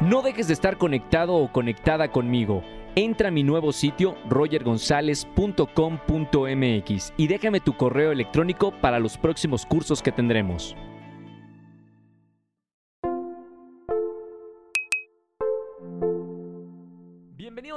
No dejes de estar conectado o conectada conmigo. Entra a mi nuevo sitio rogergonzalez.com.mx y déjame tu correo electrónico para los próximos cursos que tendremos.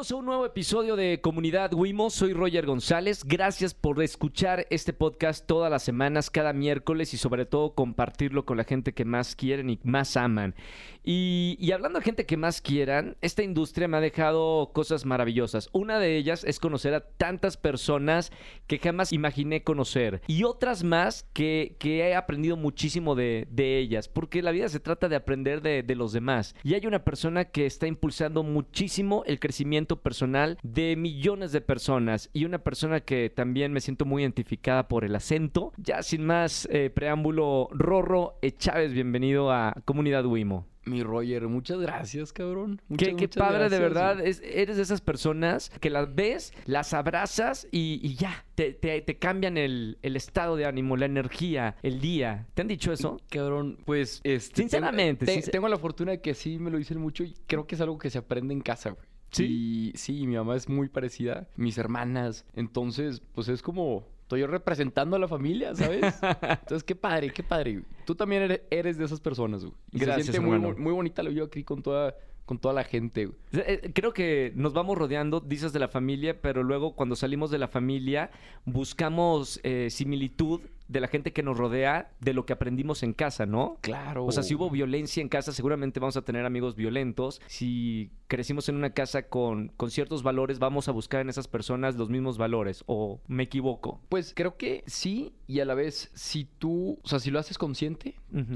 Bienvenidos a un nuevo episodio de Comunidad Wimo. Soy Roger González. Gracias por escuchar este podcast todas las semanas, cada miércoles y sobre todo compartirlo con la gente que más quieren y más aman. Y, y hablando de gente que más quieran, esta industria me ha dejado cosas maravillosas. Una de ellas es conocer a tantas personas que jamás imaginé conocer y otras más que, que he aprendido muchísimo de, de ellas, porque la vida se trata de aprender de, de los demás. Y hay una persona que está impulsando muchísimo el crecimiento personal de millones de personas y una persona que también me siento muy identificada por el acento. Ya sin más eh, preámbulo, Rorro. Chávez, bienvenido a Comunidad Wimo. Mi Roger, muchas gracias, cabrón. Qué, Muchas, qué muchas padre, de verdad. Es- eres de esas personas que las ves, las abrazas y, y ya, te, te- te cambian el, el estado de ánimo, la energía, el día. ¿Te han dicho eso? Cabrón, pues, este... Sinceramente, Tengo, te- sincer- tengo la fortuna de que sí me lo dicen mucho y creo que es algo que se aprende en casa, güey. ¿Sí? Y sí, mi mamá es muy parecida, mis hermanas. Entonces, pues es como... Estoy yo representando a la familia, ¿sabes? Entonces, qué padre, qué padre. Tú también eres, eres de esas personas, güey. Y Gracias, se siente muy, bonita lo yo aquí con toda, con toda la gente, güey. Eh, Creo que nos vamos rodeando, dices de la familia, pero luego cuando salimos de la familia buscamos eh, similitud de la gente que nos rodea de lo que aprendimos en casa, ¿no? Claro. O sea, si hubo violencia en casa, seguramente vamos a tener amigos violentos. Si crecimos en una casa con, con ciertos valores, vamos a buscar en esas personas los mismos valores. ¿O me equivoco? Pues creo que sí y a la vez, si tú... O sea, si lo haces consciente,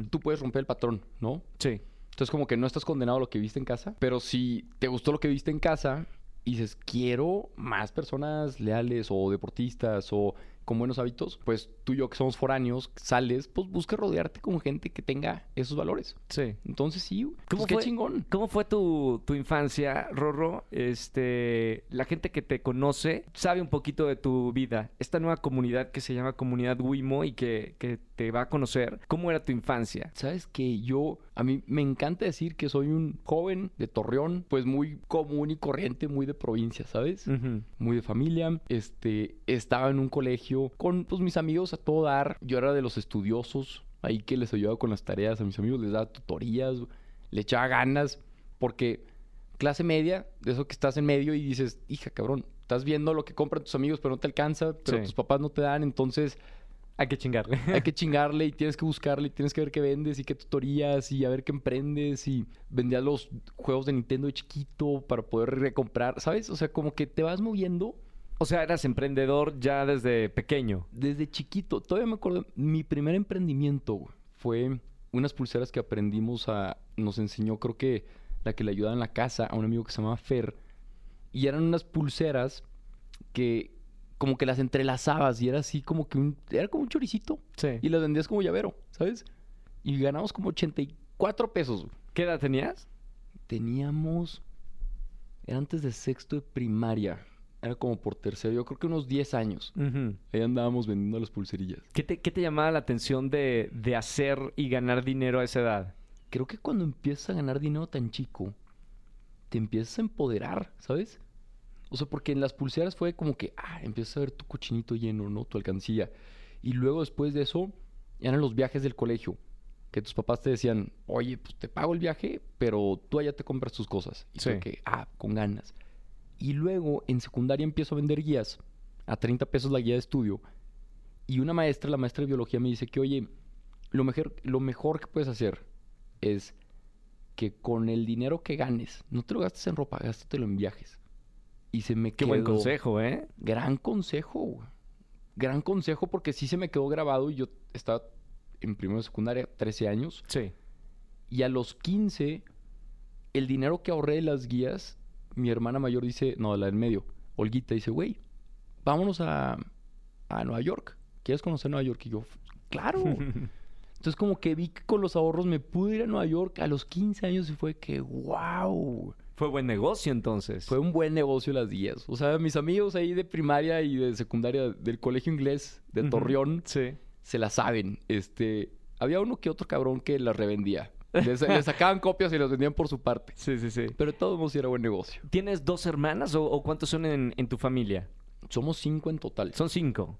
tú puedes romper el patrón, ¿no? Sí. Entonces como que no estás condenado a lo que viste en casa, pero si te gustó lo que viste en casa y dices, quiero más personas leales o deportistas o con buenos hábitos, pues tú y yo que somos foráneos, sales, pues busca rodearte con gente que tenga esos valores. Sí. Entonces sí, güey, ¿Cómo pues qué fue? chingón. ¿Cómo fue tu, tu infancia, Rorro? Este, la gente que te conoce sabe un poquito de tu vida. Esta nueva comunidad que se llama Comunidad Wimo y que, que te va a conocer. ¿Cómo era tu infancia? Sabes que yo, a mí me encanta decir que soy un joven de Torreón, pues muy común y corriente, muy de provincia, ¿sabes? Ujú. muy de familia. Este, estaba en un colegio con pues, mis amigos a todo dar. Yo era de los estudiosos, ahí que les ayudaba con las tareas a mis amigos, les daba tutorías, le echaba ganas, porque clase media, de eso que estás en medio y dices, hija, cabrón, estás viendo lo que compran tus amigos, pero no te alcanza, pero Sí. tus papás no te dan, entonces Hay que chingarle. hay que chingarle y tienes que buscarle y tienes que ver qué vendes y qué tutorías y a ver qué emprendes y vendías los juegos de Nintendo de chiquito para poder recomprar, ¿sabes? O sea, como que te vas moviendo O sea, eras emprendedor ya desde pequeño. desde chiquito. Todavía me acuerdo, mi primer emprendimiento fue unas pulseras que aprendimos a, nos enseñó creo que la que le ayudaba en la casa a un amigo que se llamaba Fer. Y eran unas pulseras que como que las entrelazabas y era así como que un, era como un choricito. Sí. Y las vendías como llavero, ¿sabes? Y ganamos como 84 pesos. ¿Qué edad tenías? Teníamos, era antes de sexto de primaria. Era como por tercero, yo creo que unos 10 años. Ahí andábamos vendiendo las pulserillas. ¿Qué te, qué te llamaba la atención de, de hacer y ganar dinero a esa edad? Creo que cuando empiezas a ganar dinero tan chico, te empiezas a empoderar, ¿sabes? O sea, porque en las pulseras fue como que, ah, empiezas a ver tu cochinito lleno, ¿no? Tu alcancía. Y luego después de eso, eran los viajes del colegio. Que tus papás te decían, oye, pues te pago el viaje, pero tú allá te compras tus cosas. Y Sí. que, ah, con ganas. Y luego en secundaria empiezo a vender guías, a 30 pesos la guía de estudio. Y una maestra, la maestra de biología, me dice que, oye, lo mejor, lo mejor que puedes hacer es que con el dinero que ganes, no te lo gastes en ropa, gástatelo en viajes. Y se me Qué quedó... buen consejo, ¿eh? Gran consejo, güey. Gran consejo porque sí se me quedó grabado y yo estaba en primero de secundaria, 13 años. Sí. Y a los 15, el dinero que ahorré de las guías, mi hermana mayor dice, no, la del medio, Olguita dice, güey, vámonos a, a Nueva York. ¿Quieres conocer Nueva York? Y yo, claro. Entonces como que vi que con los ahorros me pude ir a Nueva York a los 15 años y fue que, wow. Fue buen negocio entonces. Fue un buen negocio las guías. O sea, mis amigos ahí de primaria y de secundaria del colegio inglés de. Torreón Sí. se la saben. Este, había uno que otro cabrón que las revendía. Le, sa- le sacaban copias y las vendían por su parte. Sí, sí, sí. Pero modos sí era buen negocio. ¿Tienes dos hermanas o, o cuántos son en, en tu familia? Somos cinco en total. Son cinco.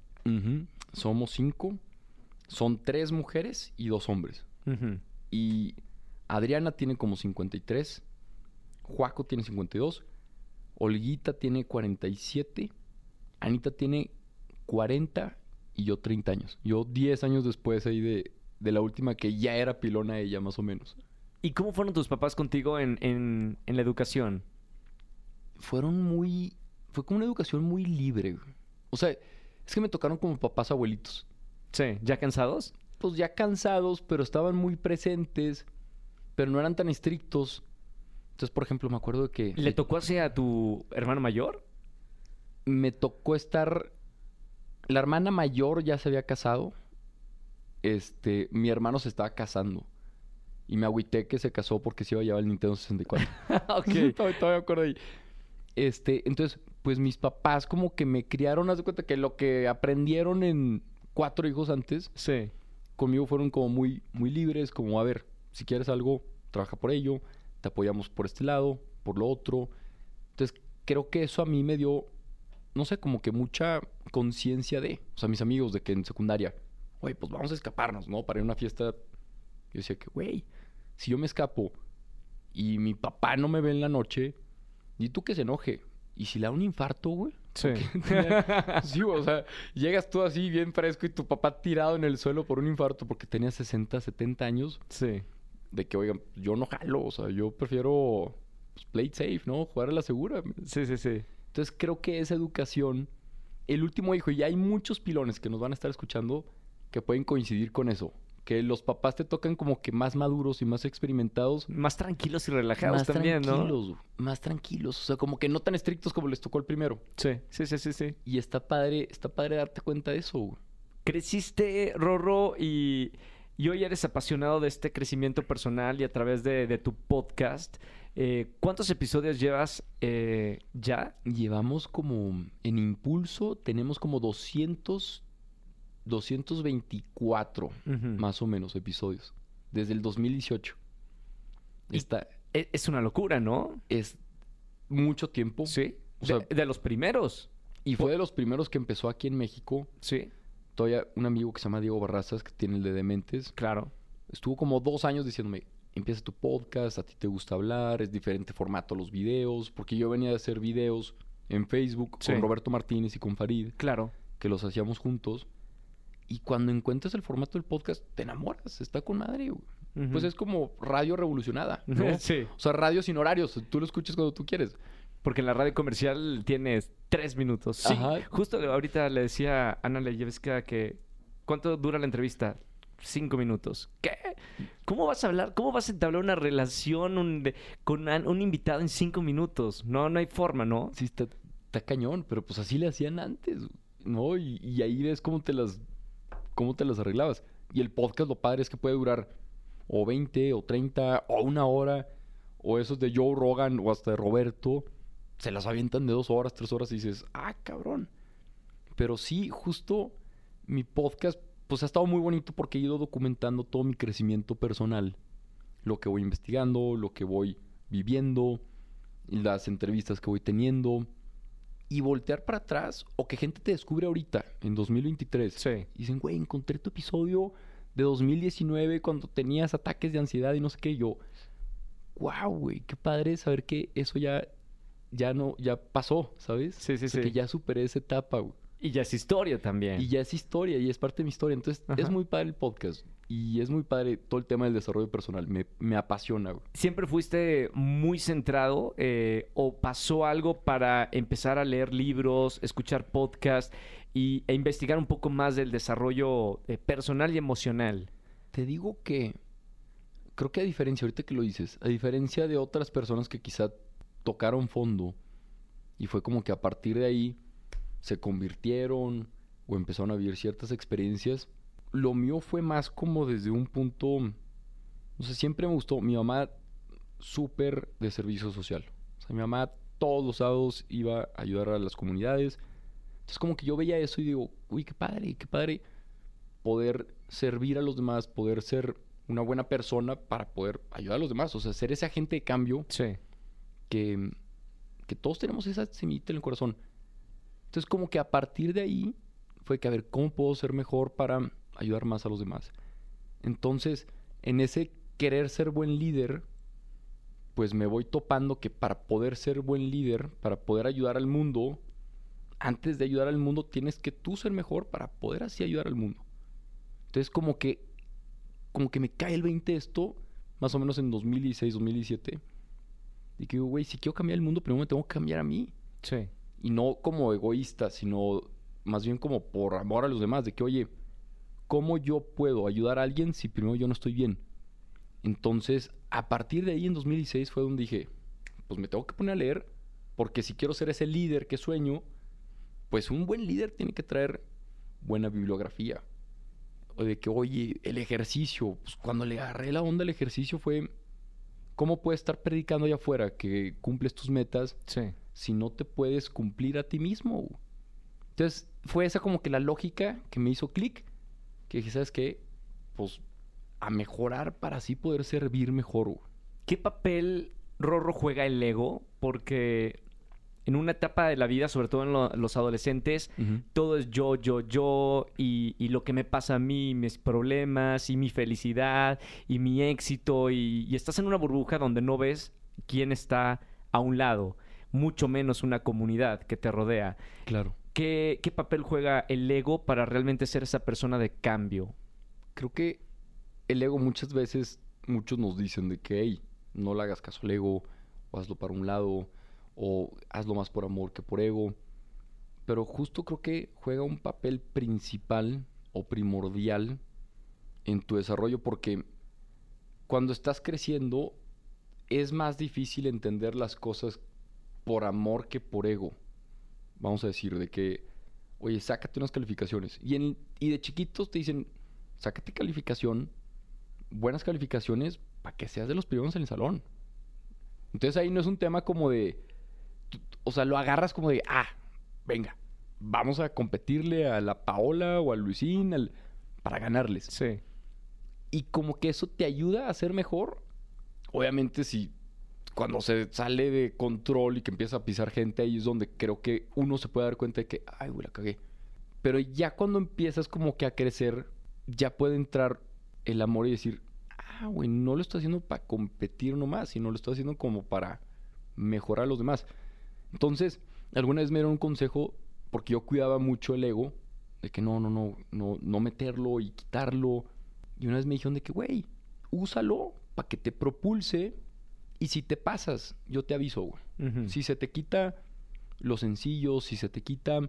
Somos cinco. Son tres mujeres y dos hombres. Y Adriana tiene como 53. Juaco tiene 52. Olguita tiene 47. Anita tiene 40. Y yo 30 años. Yo 10 años después ahí de, de la última que ya era pilona ella más o menos. ¿Y cómo fueron tus papás contigo en, en- en la educación? Fueron muy... Fue como una educación muy libre. güey. O sea, es que me tocaron como papás abuelitos. Sí, ¿ya cansados? pues ya cansados, pero estaban muy presentes, pero no eran tan estrictos. Entonces, por ejemplo, me acuerdo que ¿Le tocó así a tu hermano mayor? me tocó estar. La hermana mayor ya se había casado. Este, mi hermano se estaba casando. Y me agüité que se casó porque se iba a llevar el Nintendo 64. ok. todavía, todavía me acuerdo ahí. Este, entonces, pues mis papás como que me criaron, haz de cuenta que lo que aprendieron en cuatro hijos antes, Sí. conmigo fueron como muy, muy libres, como a ver, si quieres algo, trabaja por ello, te apoyamos por este lado, por lo otro. Entonces, creo que eso a mí me dio, no sé, como que mucha conciencia de, o sea, mis amigos de que en secundaria, güey, pues vamos a escaparnos, ¿no? Para ir a una fiesta. Yo decía que, güey, si yo me escapo y mi papá no me ve en la noche, y tú que se enoje. Y si le da un infarto, güey. Sí. Tenía- sí, o sea, llegas tú así bien fresco y tu papá tirado en el suelo por un infarto porque tenía 60, 70 años. Sí. De que, oigan, yo no jalo, o sea, yo prefiero pues, play it safe, ¿no? Jugar a la segura. Sí, sí, sí. Entonces creo que esa educación, el último hijo, y hay muchos pilones que nos van a estar escuchando que pueden coincidir con eso. Que los papás te tocan como que más maduros y más experimentados. Más tranquilos y relajados más también, ¿no? tranquilos, güey, más tranquilos. O sea, como que no tan estrictos como les tocó el primero. Sí, sí, sí, sí, sí. Y está padre, está padre darte cuenta de eso, güey. Creciste, Rorro, y, y hoy eres apasionado de este crecimiento personal y a través de, de tu podcast. Eh, ¿Cuántos episodios llevas eh, ya? Llevamos como en impulso, tenemos como 200, 224 Ujú. más o menos episodios desde el 2018. Y- Está, E- Es una locura, ¿no? es mucho tiempo. Sí. O de, sea- de los primeros. Y fue de los primeros que empezó aquí en México. Sí, Todavía un amigo que se llama Diego Barrazas, que tiene el de Dementes, claro. estuvo como dos años diciéndome, empieza tu podcast, a ti te gusta hablar, es diferente formato los videos, porque yo venía de hacer videos en Facebook Sí. con Roberto Martínez y con Farid, Claro. que los hacíamos juntos. Y cuando encuentras el formato del podcast, te enamoras, está con madre. güey. Pues es como radio revolucionada, ¿no? Sí. O sea, radio sin horarios, tú lo escuchas cuando tú quieres. Porque en la radio comercial tienes tres minutos. Sí, Ajá. justo ahorita le decía a Ana Leyevska que ¿cuánto dura la entrevista? Cinco minutos. ¿Qué? ¿Cómo vas a hablar? ¿Cómo vas a entablar una relación un- de- con an- un invitado en cinco minutos? No, no hay forma, ¿no? Sí, está, está cañón, pero pues así le hacían antes, ¿no? Y, y ahí ves cómo te las cómo te las arreglabas. Y el podcast lo padre es que puede durar o 20 o 30 o una hora o esos de Joe Rogan o hasta de Roberto se las avientan de dos horas, tres horas y dices, ah, cabrón. Pero sí, justo mi podcast pues ha estado muy bonito porque he ido documentando todo mi crecimiento personal. Lo que voy investigando, lo que voy viviendo, las entrevistas que voy teniendo. Y voltear para atrás o que gente te descubre ahorita, en 2023. Sí. Y dicen, güey, encontré tu episodio de 2019 cuando tenías ataques de ansiedad y no sé qué. Yo, wow, güey, qué padre saber que eso ya, ya no, ya pasó, ¿sabes? Sí, sí, O sea, sí. que ya superé esa etapa, güey. Y ya es historia también. Y ya es historia y es parte de mi historia. Entonces, Ajá. es muy padre el podcast. Y es muy padre todo el tema del desarrollo personal. Me, me apasiona, güey. ¿Siempre fuiste muy centrado eh, o pasó algo para empezar a leer libros, escuchar podcasts y, e investigar un poco más del desarrollo eh, personal y emocional? Te digo que creo que a diferencia, ahorita que lo dices, a diferencia de otras personas que quizá tocaron fondo y fue como que a partir de ahí se convirtieron o empezaron a vivir ciertas experiencias, lo mío fue más como desde un punto, no sé, siempre me gustó, mi mamá súper de servicio social. O sea, mi mamá todos los sábados iba a ayudar a las comunidades. Entonces como que yo veía eso y digo, uy, qué padre, qué padre poder servir a los demás, poder ser una buena persona para poder ayudar a los demás. O sea, ser ese agente de cambio Sí. que, que todos tenemos esa semillita en el corazón. Entonces, como que a partir de ahí fue que a ver cómo puedo ser mejor para ayudar más a los demás. Entonces, en ese querer ser buen líder, pues me voy topando que para poder ser buen líder, para poder ayudar al mundo, antes de ayudar al mundo tienes que tú ser mejor para poder así ayudar al mundo. Entonces, como que como que me cae el 20 esto, más o menos en 2016, 2017. Y que digo, güey, si quiero cambiar el mundo, primero me tengo que cambiar a mí. Sí. Y no como egoísta, sino más bien como por amor a los demás. De que, oye, ¿cómo yo puedo ayudar a alguien si primero yo no estoy bien? Entonces, a partir de ahí, en 2016, fue donde dije, pues me tengo que poner a leer, porque si quiero ser ese líder que sueño, pues un buen líder tiene que traer buena bibliografía. O de que, oye, el ejercicio, pues cuando le agarré la onda al ejercicio fue, ¿cómo puedes estar predicando allá afuera que cumples tus metas Sí. Si no te puedes cumplir a ti mismo? Entonces, fue esa como que la lógica que me hizo clic, que dije, ¿sabes qué? Pues a mejorar para así poder servir mejor. güey. ¿Qué papel Rorro juega el ego? Porque en una etapa de la vida, sobre todo en lo- los adolescentes, todo es yo, yo, yo, y, y lo que me pasa a mí, mis problemas, y mi felicidad, y mi éxito, y, y estás en una burbuja donde no ves quién está a un lado, mucho menos una comunidad que te rodea. Claro. ¿Qué, qué papel juega el ego para realmente ser esa persona de cambio? Creo que el ego muchas veces, muchos nos dicen de que, hey, no le hagas caso al ego, o hazlo para un lado, o hazlo más por amor que por ego. Pero justo creo que juega un papel principal o primordial en tu desarrollo porque cuando estás creciendo es más difícil entender las cosas por amor que por ego. Vamos a decir, de que, oye, sácate unas calificaciones. Y, en, y de chiquitos te dicen, sácate calificación, buenas calificaciones, para que seas de los primeros en el salón. Entonces ahí no es un tema como de, o sea, lo agarras como de, ah, venga, vamos a competirle a la Paola o al Luisín al- para ganarles. Sí. Y como que eso te ayuda a ser mejor. Obviamente si cuando se sale de control y que empieza a pisar gente, ahí es donde creo que uno se puede dar cuenta de que, ay, güey, la cagué. Pero ya cuando empiezas como que a crecer, ya puede entrar el amor y decir, ah, güey, no lo estoy haciendo para competir nomás, sino lo estoy haciendo como para mejorar a los demás. Entonces, alguna vez me dieron un consejo, porque yo cuidaba mucho el ego, de que no, no, no, no, no meterlo y quitarlo. Y una vez me dijeron de que, güey, úsalo para que te propulse. Y si te pasas, yo te aviso, güey. Si se te quita lo sencillo, si se te quita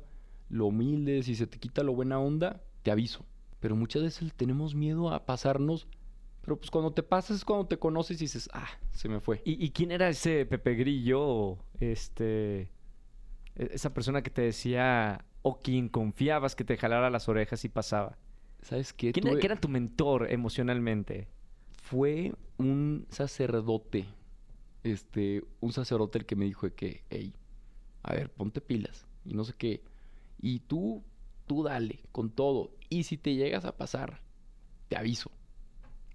lo humilde, si se te quita lo buena onda, te aviso. Pero muchas veces tenemos miedo a pasarnos. Pero pues cuando te pasas es cuando te conoces y dices, ah, se me fue. ¿Y, y quién era ese Pepe Grillo? Este. e- Esa persona que te decía. O quien confiabas que te jalara las orejas y pasaba. ¿Sabes qué? ¿Quién era, Tuve- quién era tu mentor emocionalmente? Fue un sacerdote. Este, un sacerdote el que me dijo de que, hey, a ver, ponte pilas. Y no sé qué. Y tú, tú dale, con todo. Y si te llegas a pasar, te aviso.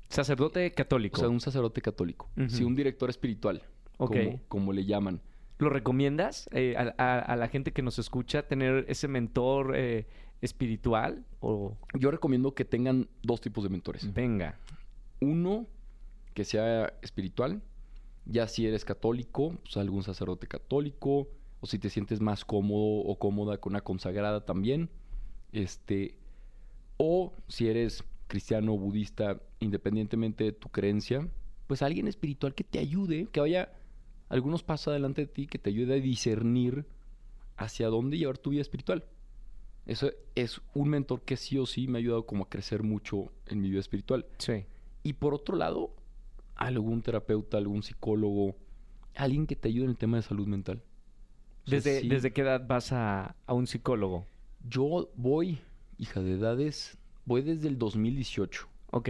Sacerdote O católico. sea, un sacerdote católico. Sí, un director espiritual. Ok. Como, como le llaman. ¿Lo recomiendas eh, a, a- a la gente que nos escucha tener ese mentor eh, espiritual? O Yo recomiendo que tengan dos tipos de mentores. venga. Uno, que sea espiritual. Ya si eres católico, pues algún sacerdote católico. O si te sientes más cómodo o cómoda con una consagrada también. Este. O si eres cristiano o budista, independientemente de tu creencia, pues alguien espiritual que te ayude, que vaya algunos pasos adelante de ti, que te ayude a discernir hacia dónde llevar tu vida espiritual. Eso es un mentor que sí o sí me ha ayudado como a crecer mucho en mi vida espiritual. Sí. Y por otro lado, algún terapeuta, algún psicólogo, alguien que te ayude en el tema de salud mental. O sea, ¿Desde, sí, ¿Desde qué edad vas a, a un psicólogo? Yo voy, hija de edades, voy desde el 2018. Ok.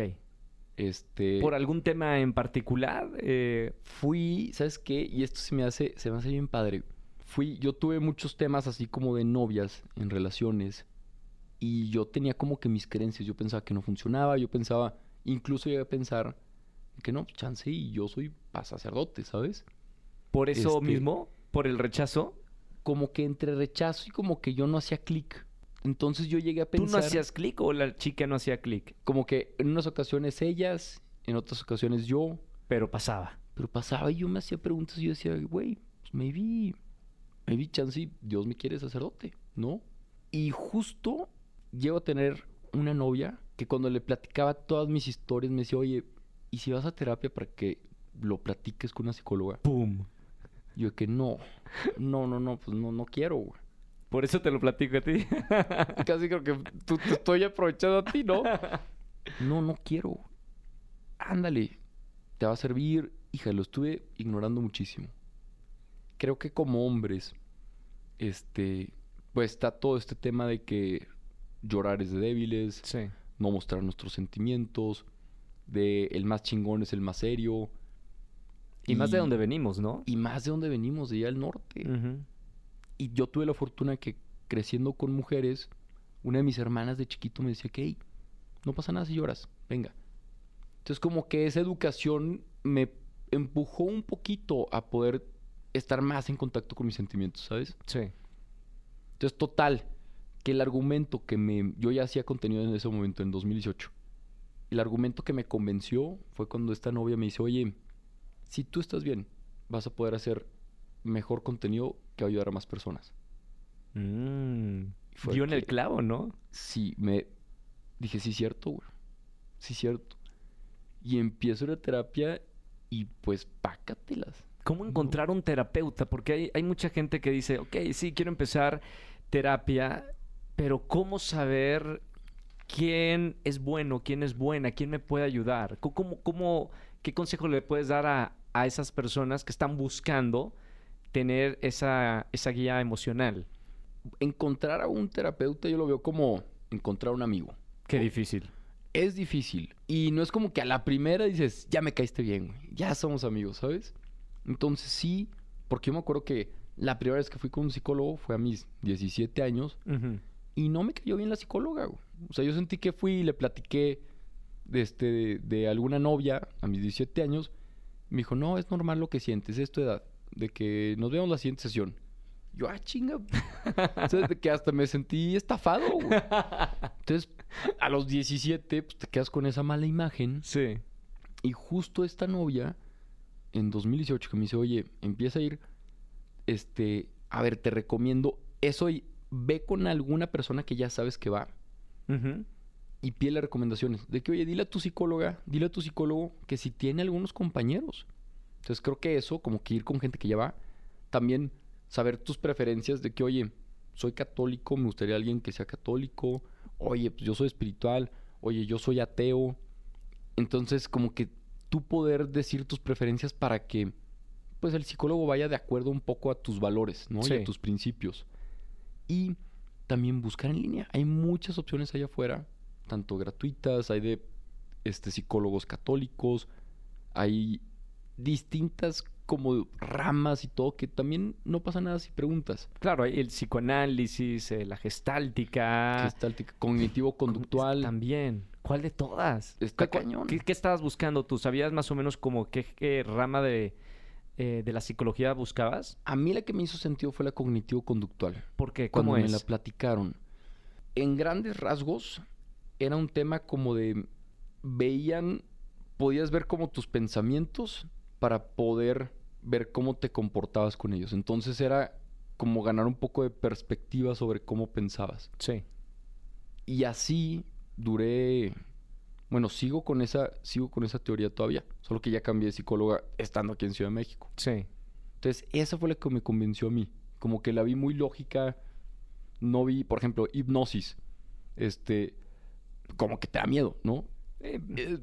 Este, ¿Por algún tema en particular? Eh, fui, ¿sabes qué? Y esto se me hace, se me hace bien padre. Fui, yo tuve muchos temas así como de novias en relaciones y yo tenía como que mis creencias, yo pensaba que no funcionaba, yo pensaba, Incluso llegué a pensar que no, chance y yo soy sacerdote, ¿sabes? Por eso Este- mismo, por el rechazo, Como que entre rechazo y como que yo no hacía clic. Entonces yo llegué a ¿tú pensar... no hacías clic o la chica no hacía clic? Como que en unas ocasiones ellas, en otras ocasiones yo. Pero pasaba. Pero pasaba y yo me hacía preguntas y yo decía, güey, pues maybe, maybe chance Dios me quiere sacerdote, ¿no? Y justo llego a tener una novia que cuando le platicaba todas mis historias me decía, oye, ¿y si vas a terapia para que lo platiques con una psicóloga? ¡Pum! Yo que no, no, no, no, pues no, no quiero, güey. Por eso te lo platico a ti. Casi creo que tú te estoy aprovechando a ti, ¿no? No, no quiero. Ándale, te va a servir. Hija, lo estuve ignorando muchísimo. Creo que como hombres, este, pues está todo este tema de que llorar es de débiles, sí. no mostrar nuestros sentimientos, de el más chingón es el más serio. Y, más de donde venimos, ¿no? Y más de donde venimos, de allá del norte. Y yo tuve la fortuna que creciendo con mujeres, una de mis hermanas de chiquito me decía que, "Ey, no pasa nada si lloras, venga. Entonces como que esa educación me empujó un poquito a poder estar más en contacto con mis sentimientos, ¿sabes? Sí. Entonces total, que el argumento que me... Yo ya hacía contenido en ese momento, en 2018. El argumento que me convenció fue cuando esta novia me dice, oye, si tú estás bien, vas a poder hacer mejor contenido que ayudar a más personas. Mm. Fue Dio en el clavo, ¿no? sí, me dije, sí, cierto, güey. Sí, cierto. Y empiezo la terapia y pues pácatelas. ¿Cómo No. encontrar un terapeuta? Porque hay, hay mucha gente que dice, ok, sí, quiero empezar terapia, pero ¿cómo saber quién es bueno, quién es buena, quién me puede ayudar? ¿Cómo, cómo- qué consejo le puedes dar a, a esas personas que están buscando tener esa, esa guía emocional? Encontrar a un terapeuta yo lo veo como encontrar a un amigo. Qué difícil. Es difícil. Y no es como que a la primera dices, ya me caíste bien, güey. Ya somos amigos, ¿sabes? Entonces sí, porque yo me acuerdo que la primera vez que fui con un psicólogo fue a mis 17 años y no me cayó bien la psicóloga, güey. O sea, yo sentí que fui y le platiqué de, este, de, de alguna novia a mis 17 años. Me dijo, no, es normal lo que sientes, es tu edad. De que nos vemos la siguiente sesión. Yo, ah, chinga. o sea, de que hasta me sentí estafado, güey. Entonces, a los 17, pues te quedas con esa mala imagen. Sí. Y justo esta novia, en 2018, que me dice, oye, empieza a ir, este, a ver, te recomiendo eso y ve con alguna persona que ya sabes que va Ujú. y pide recomendaciones. De que, oye, dile a tu psicóloga, dile a tu psicólogo que si tiene algunos compañeros. Entonces creo que eso, como que ir con gente que ya va, también saber tus preferencias de que, oye, soy católico, me gustaría alguien que sea católico, oye, pues yo soy espiritual, oye, yo soy ateo. Entonces, como que tú poder decir tus preferencias para que, pues, el psicólogo vaya de acuerdo un poco a tus valores, ¿no? Y Sí. a tus principios. Y también buscar en línea. Hay muchas opciones allá afuera, tanto gratuitas, hay de este, psicólogos católicos, hay distintas como ramas y todo, que también no pasa nada si preguntas. Claro, hay el psicoanálisis, eh, la gestáltica. Gestáltica, cognitivo-conductual. También. ¿Cuál de todas? Está ¿Cu- cu- cañón. ¿Qué, qué estabas buscando tú? ¿Sabías más o menos como qué, qué rama de, eh, de la psicología buscabas? A mí la que me hizo sentido fue la cognitivo-conductual. ¿Por qué? Cuando ¿Cómo me la platicaron. En grandes rasgos, era un tema como de. Veían. Podías ver como tus pensamientos para poder ver cómo te comportabas con ellos. Entonces era como ganar un poco de perspectiva sobre cómo pensabas. Sí. Y así duré. Bueno, sigo con esa, sigo con esa teoría todavía. Solo que ya cambié de psicóloga estando aquí en Ciudad de México. Sí. Entonces, esa fue la que me convenció a mí. Como que la vi muy lógica. No vi, por ejemplo, hipnosis. Este. Como que te da miedo, ¿no? Eh, Eh,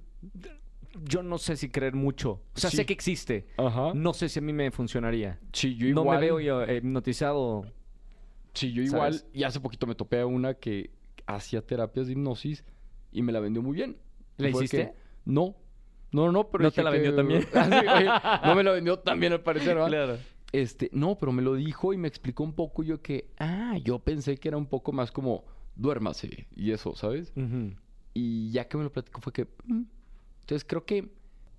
yo no sé si creer mucho. O sea, Sí. sé que existe. Ajá. No sé si a mí me funcionaría. Sí, yo No igual. me veo yo, eh, hipnotizado. Sí, yo igual. ¿sabes? Y hace poquito me topé a una que hacía terapias de hipnosis y me la vendió muy bien. ¿La hiciste? no. No, no, pero ¿No te la que- vendió también? Ah, sí, oye, no me la vendió también al parecer, ¿verdad? Claro. Este, no, pero me lo dijo y me explicó un poco yo que, ah, yo pensé que era un poco más como, duérmase y eso, ¿sabes? Y ya que me lo platicó fue que, mm, Entonces creo que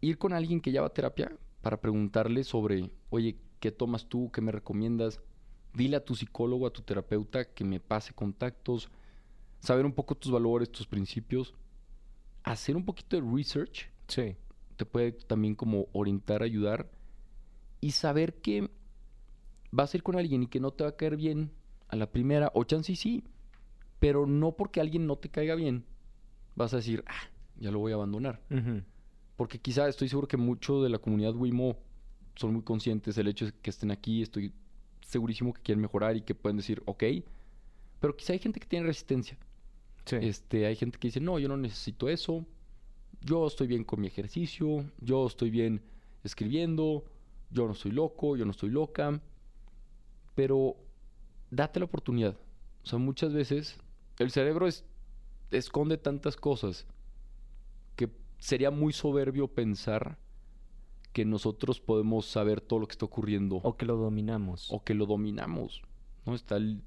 ir con alguien que ya va a terapia para preguntarle sobre, oye, ¿qué tomas tú? ¿Qué me recomiendas? Dile a tu psicólogo, a tu terapeuta que me pase contactos, saber un poco tus valores, tus principios, hacer un poquito de research. Sí. Te puede también como orientar, ayudar y saber que vas a ir con alguien y que no te va a caer bien a la primera, o chance y sí, pero no porque alguien no te caiga bien, vas a decir, ah, ya lo voy a abandonar. Porque quizá estoy seguro que mucho de la comunidad Wimo son muy conscientes del hecho de que estén aquí, estoy segurísimo que quieren mejorar y que pueden decir, ok, pero quizá hay gente que tiene resistencia. Sí. Este, hay gente que dice, no, yo no necesito eso, yo estoy bien con mi ejercicio, yo estoy bien escribiendo, yo no estoy loco, yo no estoy loca, pero date la oportunidad. O sea, muchas veces el cerebro es, esconde tantas cosas que sería muy soberbio pensar que nosotros podemos saber todo lo que está ocurriendo O que lo dominamos. o que lo dominamos. ¿no? Está el-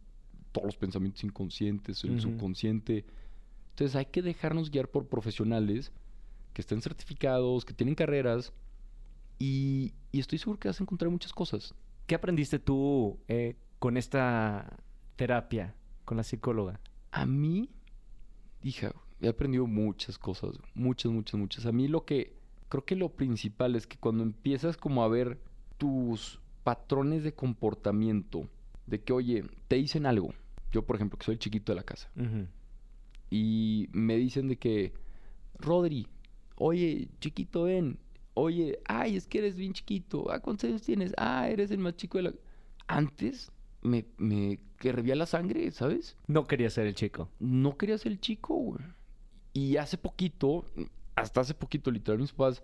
todos los pensamientos inconscientes, el subconsciente. Entonces hay que dejarnos guiar por profesionales que estén certificados, que tienen carreras. Y, y estoy seguro que vas a encontrar muchas cosas. ¿Qué aprendiste tú eh, con esta terapia, con la psicóloga? A mí, hija, he aprendido muchas cosas. Muchas, muchas, muchas. A mí lo que creo que lo principal es que cuando empiezas como a ver tus patrones de comportamiento, de que, oye, te dicen algo. Yo, por ejemplo, que soy el chiquito de la casa. Y me dicen de que, Rodri, oye, chiquito, ven, oye, ay, es que eres bien chiquito, ah, ¿cuántos años tienes? Ah, eres el más chico de la... Antes me, me hervía la sangre, ¿sabes? No quería ser el chico. No quería ser el chico, güey. Y hace poquito, hasta hace poquito, literal, mis papás,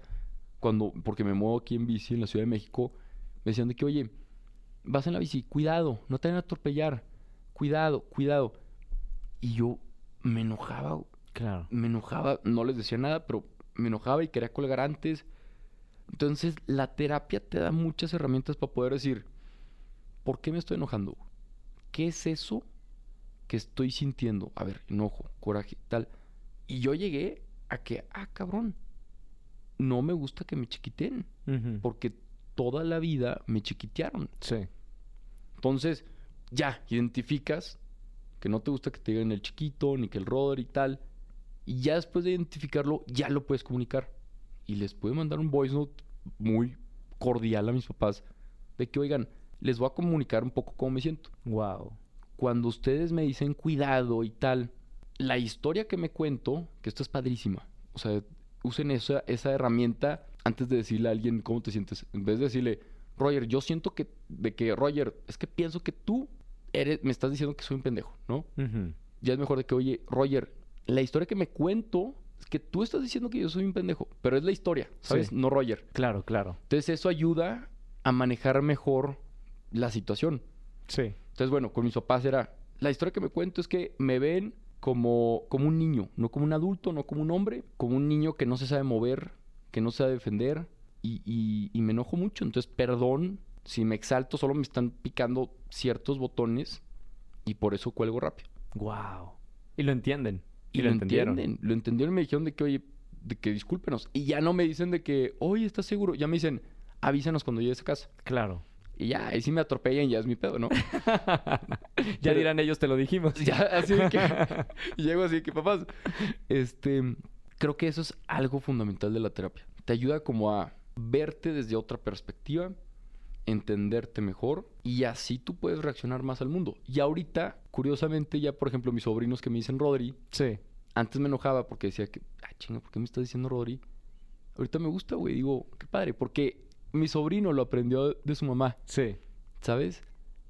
cuando, porque me muevo aquí en bici en la Ciudad de México, me decían de que, oye, vas en la bici, cuidado, no te van a atropellar, cuidado, cuidado. Y yo me enojaba, Claro. me enojaba, no les decía nada, pero me enojaba y quería colgar antes. Entonces, la terapia te da muchas herramientas para poder decir, ¿por qué me estoy enojando? ¿Qué es eso que estoy sintiendo? A ver, enojo, coraje, tal. Y yo llegué a que, ah, cabrón, no me gusta que me chiquiten, porque toda la vida me chiquitearon. Sí. Entonces, ya, identificas que no te gusta que te digan el chiquito, ni que el roder y tal. Y ya después de identificarlo, ya lo puedes comunicar. Y les puedes mandar un voice note muy cordial a mis papás. De que, oigan, les voy a comunicar un poco cómo me siento. Wow. Cuando ustedes me dicen cuidado y tal, la historia que me cuento, que esto es padrísima. O sea, usen esa, esa herramienta antes de decirle a alguien cómo te sientes. En vez de decirle, Roger, yo siento que, de que, Roger, es que pienso que tú eres, me estás diciendo que soy un pendejo, ¿no? Ya es mejor de que, oye, Roger, la historia que me cuento es que tú estás diciendo que yo soy un pendejo, pero es la historia, ¿sabes? Sí. No Roger. Claro, claro. Entonces eso ayuda a manejar mejor la situación. Sí. Entonces, bueno, con mis papás era, la historia que me cuento es que me ven como, como un niño, no como un adulto, no como un hombre, como un niño que no se sabe mover, que no se sabe defender y, y- y me enojo mucho. Entonces, perdón si me exalto, solo me están picando ciertos botones y por eso cuelgo rápido. Wow. Y lo entienden. Y, lo, entienden, lo entendieron y me dijeron de que, oye, de que discúlpenos. Y ya no me dicen de que, oye, ¿estás seguro? Ya me dicen, avísanos cuando llegues a casa. Claro. Y ya, ahí sí me atropellan, ya es mi pedo, ¿no? ya Pero- dirán ellos, te lo dijimos. Ya, así de que. llego así de que, papás. Este. Creo que eso es algo fundamental de la terapia. Te ayuda como a verte desde otra perspectiva, entenderte mejor y así tú puedes reaccionar más al mundo. Y ahorita, curiosamente, ya por ejemplo, mis sobrinos que me dicen Rodri, Sí. antes me enojaba porque decía que, ah, chinga, ¿por qué me estás diciendo Rodri? Ahorita me gusta, güey. Digo, qué padre, porque mi sobrino lo aprendió de su mamá. Sí. ¿sabes?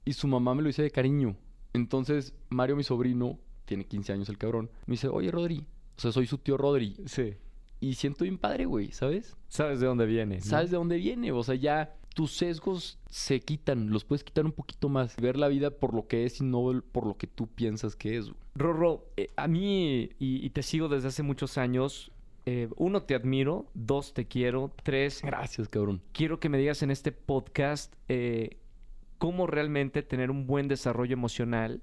Y su mamá me lo dice de cariño. Entonces, Mario, mi sobrino, tiene 15 años el cabrón, me dice, oye, Rodri. O sea, soy su tío Rodri. Sí. Y siento bien padre, güey, ¿sabes? Sabes de dónde viene. ¿no? ¿Sabes de dónde viene? O sea, ya tus sesgos se quitan, los puedes quitar un poquito más. Ver la vida por lo que es y no por lo que tú piensas que es. Rorro, eh, a mí, y, y te sigo desde hace muchos años, eh, uno, te admiro, dos, te quiero, tres, Gracias, cabrón. quiero que me digas en este podcast eh, cómo realmente tener un buen desarrollo emocional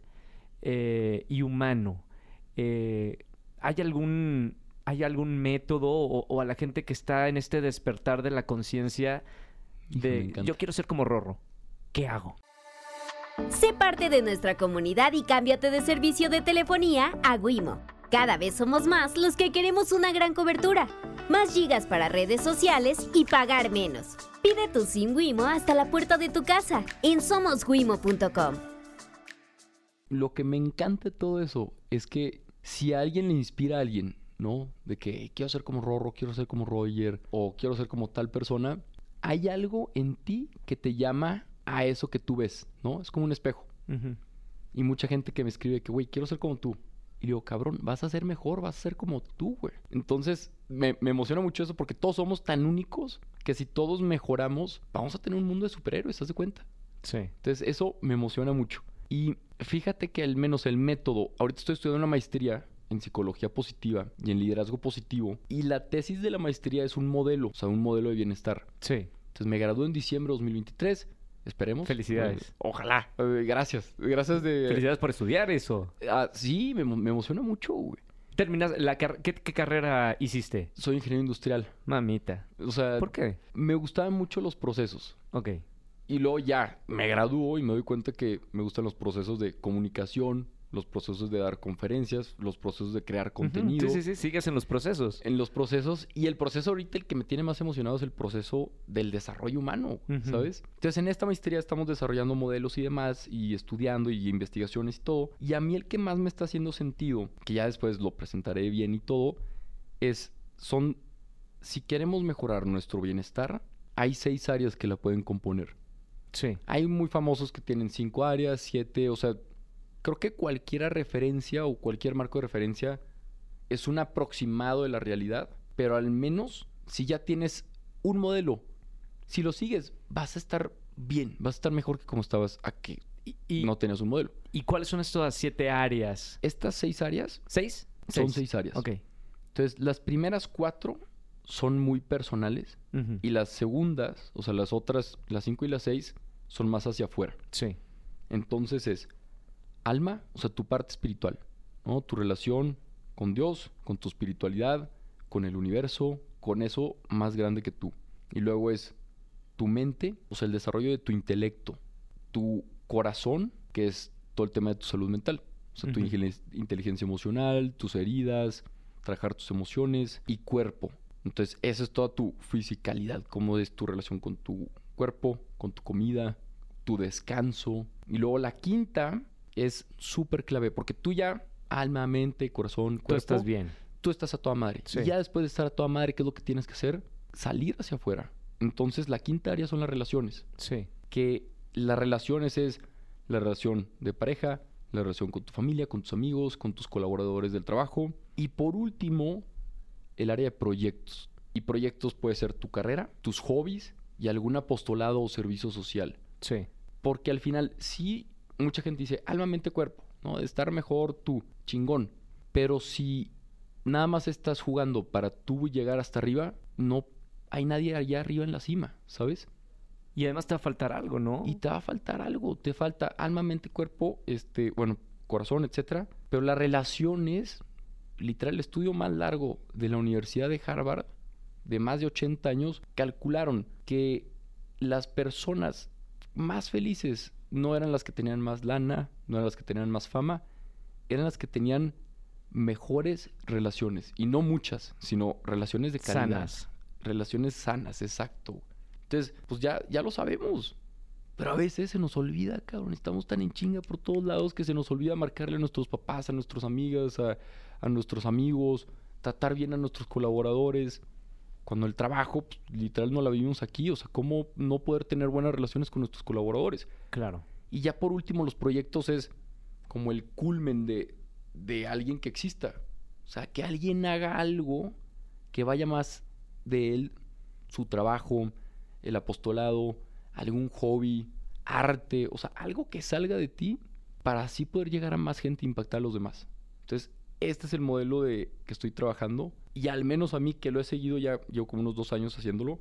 y humano. ¿Hay algún ¿Hay algún método o, o a la gente que está en este despertar de la conciencia de yo quiero ser como Rorro? ¿Qué hago? Sé parte de nuestra comunidad y cámbiate de servicio de telefonía a Wimo. Cada vez somos más los que queremos una gran cobertura, más gigas para redes sociales y pagar menos. Pide tu SIM Wimo hasta la puerta de tu casa en somoswimo.com. Lo que me encanta de todo eso es que si a alguien le inspira a alguien, ¿no? De que quiero ser como Rorro, quiero ser como Roger o quiero ser como tal persona, hay algo en ti que te llama a eso que tú ves, ¿no? Es como un espejo. Y mucha gente que me escribe que, güey, quiero ser como tú. Y digo, cabrón, vas a ser mejor, vas a ser como tú, güey. Entonces, me, me emociona mucho eso porque todos somos tan únicos que si todos mejoramos, vamos a tener un mundo de superhéroes, ¿estás de cuenta? Sí. Entonces, eso me emociona mucho. Y fíjate que al menos el método, ahorita estoy estudiando una maestría en psicología positiva y en liderazgo positivo. Y la tesis de la maestría es un modelo, o sea, un modelo de bienestar. Sí. Entonces me gradué en diciembre de 2023. Esperemos. Felicidades. Ojalá. Eh, gracias. Gracias de... Felicidades por estudiar eso. Ah, sí, me, emo- me emociona mucho, güey. Terminas la car- ¿qué, qué carrera hiciste? Soy ingeniero industrial. Mamita. O sea, ¿Por qué? me gustaban mucho los procesos. Ok. Y luego ya me gradúo y me doy cuenta que me gustan los procesos de comunicación, los procesos de dar conferencias, los procesos de crear contenido. Sí, sí, sí. Sigues en los procesos. En los procesos, y el proceso ahorita el que me tiene más emocionado es el proceso del desarrollo humano. ¿sabes? Entonces en esta maestría estamos desarrollando modelos y demás, y estudiando y investigaciones y todo. Y a mí el que más me está haciendo sentido, que ya después lo presentaré bien y todo, es, son, si queremos mejorar nuestro bienestar, hay seis áreas que la pueden componer. Sí. Hay muy famosos que tienen cinco áreas, siete, o sea, creo que cualquier referencia o cualquier marco de referencia es un aproximado de la realidad, pero al menos si ya tienes un modelo, si lo sigues, vas a estar bien, vas a estar mejor que como estabas a que Y, y- no tenías un modelo. ¿y cuáles son estas siete áreas? Estas seis áreas ¿Seis? son seis áreas. Ok. Entonces, las primeras cuatro son muy personales y las segundas, o sea, las otras, las cinco y las seis, son más hacia afuera. Sí. Entonces es alma, o sea, tu parte espiritual, ¿no? Tu relación con Dios, con tu espiritualidad, con el universo, con eso más grande que tú. Y luego es tu mente, o sea, el desarrollo de tu intelecto, tu corazón, que es todo el tema de tu salud mental, o sea, tu inteligencia emocional, tus heridas, trabajar tus emociones y cuerpo. Entonces, esa es toda tu fisicalidad, cómo es tu relación con tu cuerpo, con tu comida, tu descanso. Y luego la quinta es súper clave, porque tú ya, alma, mente, corazón, cuerpo, Tú estás bien. tú estás a toda madre. Sí. Y ya después de estar a toda madre, ¿qué es lo que tienes que hacer? Salir hacia afuera. Entonces, la quinta área son las relaciones. Sí. Que las relaciones es la relación de pareja, la relación con tu familia, con tus amigos, con tus colaboradores del trabajo. Y por último, el área de proyectos. Y proyectos puede ser tu carrera, tus hobbies y algún apostolado o servicio social. Sí. Porque al final, sí, mucha gente dice, alma, mente, cuerpo, ¿no? Estar mejor tú, chingón. Pero si nada más estás jugando para tú llegar hasta arriba, no hay nadie allá arriba en la cima, ¿sabes? Y además te va a faltar algo, ¿no? Y te va a faltar algo, te falta alma, mente, cuerpo, este, bueno, corazón, etcétera. Pero las relaciones, literal, el estudio más largo de la Universidad de Harvard, de más de 80 años, calcularon que las personas más felices no eran las que tenían más lana, no eran las que tenían más fama, eran las que tenían mejores relaciones. Y no muchas, sino relaciones de calidad. Sanas. Relaciones sanas, exacto. Entonces, pues ya, ya lo sabemos. Pero a veces se nos olvida, cabrón. Estamos tan en chinga por todos lados que se nos olvida marcarle a nuestros papás, a nuestras amigas, a, a nuestros amigos, tratar bien a nuestros colaboradores. Cuando el trabajo, pues, literal, no la vivimos aquí. O sea, ¿cómo no poder tener buenas relaciones con nuestros colaboradores? Claro. Y ya por último, los proyectos es como el culmen de, de alguien que exista. O sea, que alguien haga algo que vaya más de él, su trabajo, el apostolado, algún hobby, arte, o sea, algo que salga de ti para así poder llegar a más gente e impactar a los demás. Entonces, este es el modelo de que estoy trabajando y al menos a mí que lo he seguido ya llevo como unos dos años haciéndolo,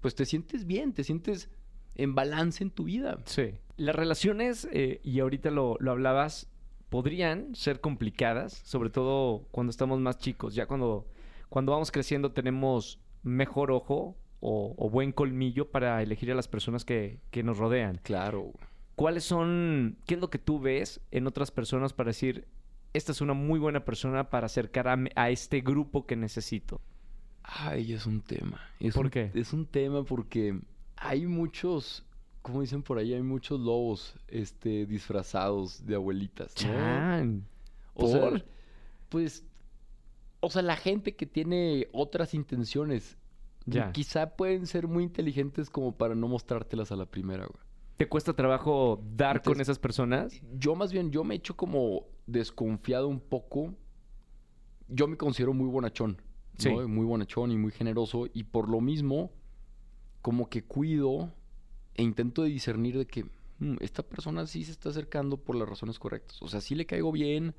pues te sientes bien, te sientes en balance en tu vida. Sí. Las relaciones, eh, y ahorita lo, lo hablabas, podrían ser complicadas, sobre todo cuando estamos más chicos. Ya cuando, cuando vamos creciendo tenemos mejor ojo o, o buen colmillo para elegir a las personas que, que nos rodean. Claro. ¿Cuáles son, qué es lo que tú ves en otras personas para decir, esta es una muy buena persona para acercar a, este grupo que necesito? Ay, es un tema. Es ¿Por un- qué? Es un tema porque hay muchos, como dicen por ahí, hay muchos lobos este, disfrazados de abuelitas. ¿no? Chan. O sea, pues, o sea, la gente que tiene otras intenciones, Ya. quizá pueden ser muy inteligentes como para no mostrártelas a la primera, güey. ¿Te cuesta trabajo dar con esas personas? Yo más bien, yo me he hecho como desconfiado un poco. Yo me considero muy bonachón, ¿no? Sí. Muy bonachón y muy generoso. Y por lo mismo, como que cuido e intento de discernir de que "Mm, esta persona sí se está acercando por las razones correctas. O sea, sí le caigo bien,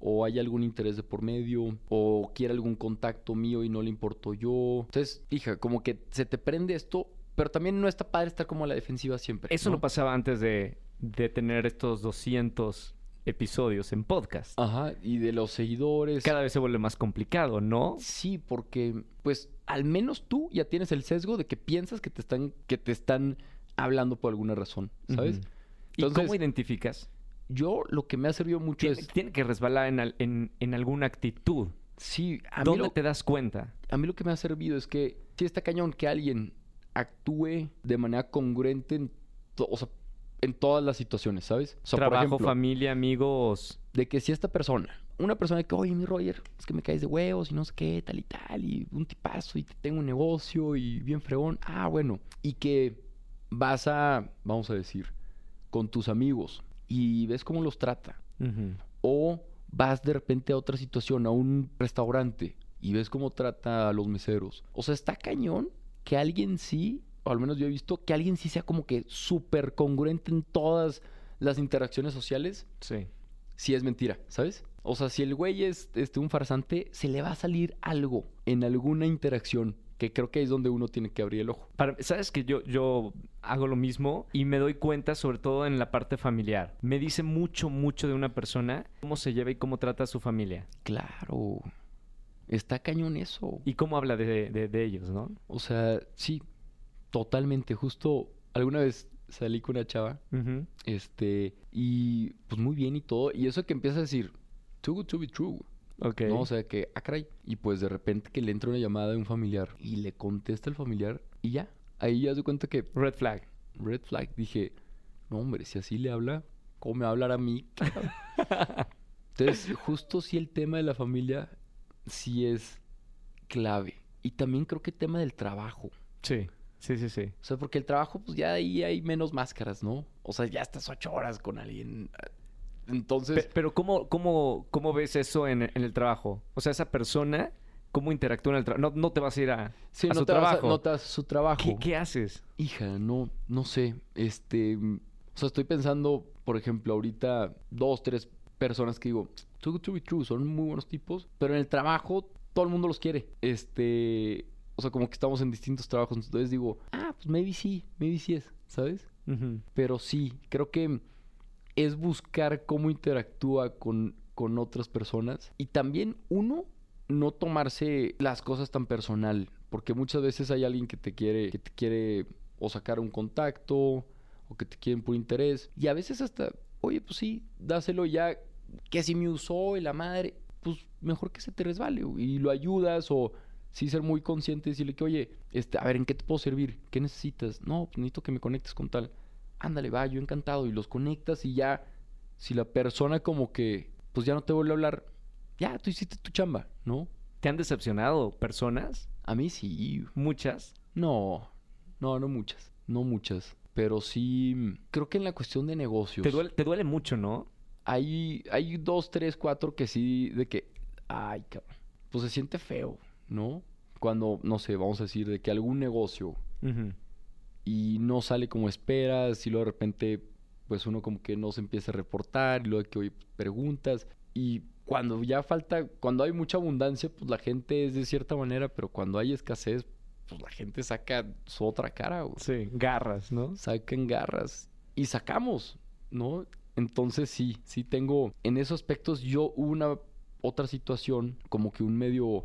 o hay algún interés de por medio, o quiere algún contacto mío y no le importo yo. Entonces, hija, como que se te prende esto, pero también no está padre estar como a la defensiva siempre. Eso no, pasaba antes de, de tener estos 200 episodios en podcast. Ajá, y de los seguidores. Cada vez se vuelve más complicado, ¿no? Sí, porque pues al menos tú ya tienes el sesgo de que piensas que te están que te están hablando por alguna razón, ¿sabes? Ujú. ¿Y Entonces- cómo identificas? Yo lo que me ha servido mucho Tiene, es tiene que resbalar en, al- en- en alguna actitud. sí, a mí, ¿Dónde lo, te das cuenta? a mí lo que me ha servido es que sí está cañón que alguien actúe de manera congruente en, o sea, en todas las situaciones, ¿sabes? O sea, por Trabajo, ejemplo, familia, amigos. de que si esta persona, una persona que, oye, mi Roger, es que me caes de huevos y no sé qué, tal y tal, y un tipazo y te tengo un negocio y bien fregón, ah, bueno, y que vas a, vamos a decir, con tus amigos y ves cómo los trata, o vas de repente a otra situación, a un restaurante y ves cómo trata a los meseros. O sea, está cañón que alguien sí, o al menos yo he visto, que alguien sí sea como que súper congruente en todas las interacciones sociales Sí. si es mentira, ¿sabes? O sea, si el güey es este, un farsante, se le va a salir algo en alguna interacción, que creo que es donde uno tiene que abrir el ojo. Para- Sabes que yo, yo hago lo mismo y me doy cuenta, sobre todo en la parte familiar. Me dice mucho, mucho de una persona cómo se lleva y cómo trata a su familia. Claro, está cañón eso. Y cómo habla de, de- de ellos, ¿no? O sea, sí, totalmente. Justo alguna vez salí con una chava, este, y pues muy bien y todo, y eso que empieza a decir, too good to be true. Ok. ¿no? O sea, que, ah, caray. Y pues de repente que le entra una llamada de un familiar y le contesta el familiar y ya. Ahí ya se cuenta que Red flag. red flag. Dije, no, hombre, si así le habla, ¿cómo me va a hablar a mí? Entonces, justo sí el tema de la familia sí es clave. Y también creo que el tema del trabajo. Sí, sí, sí, sí. O sea, porque el trabajo, pues ya ahí hay menos máscaras, ¿no? O sea, ya estás ocho horas con alguien. Entonces, Pe- pero ¿cómo, cómo, cómo ves eso en, en el trabajo? O sea, esa persona, ¿cómo interactúa en el trabajo? No, no te vas a ir a, sí, a no su te vas a- trabajo. no te vas a su trabajo. ¿Qué, qué haces? Hija, no, no sé. Este, o sea, estoy pensando, por ejemplo, ahorita dos, tres personas que digo, to be true, son muy buenos tipos, pero en el trabajo todo el mundo los quiere. Este, o sea, como que estamos en distintos trabajos, entonces digo, ah, pues maybe sí, maybe sí es, ¿sabes? Pero sí, creo que es buscar cómo interactúa con, con otras personas y también uno no tomarse las cosas tan personal, porque muchas veces hay alguien que te quiere que te quiere o sacar un contacto o que te quieren por interés y a veces hasta, oye, pues sí, dáselo ya que si me usó y la madre, pues mejor que se te resbale y lo ayudas o sí ser muy consciente y decirle que, oye, este, a ver, ¿en qué te puedo servir? ¿Qué necesitas? No, pues necesito que me conectes con tal ándale, va, yo encantado, y los conectas y ya, si la persona como que, pues ya no te vuelve a hablar, ya, tú hiciste tu chamba, ¿no? ¿Te han decepcionado personas? A mí sí, Muchas. no, no, no muchas, no muchas, pero sí, creo que en la cuestión de negocios, Te duele, te duele mucho, ¿no? hay, hay dos, tres, cuatro que sí, de que, ay, cabrón, pues se siente feo, ¿no? Cuando, no sé, vamos a decir, de que algún negocio y no sale como esperas y luego de repente pues uno como que no se empieza a reportar y luego de que hoy preguntas y cuando ya falta, cuando hay mucha abundancia pues la gente es de cierta manera, pero cuando hay escasez pues la gente saca su otra cara, güey. Sí, garras, ¿no? sacan garras y sacamos, ¿no? Entonces sí, sí tengo, en esos aspectos yo hubo una otra situación, como que un medio,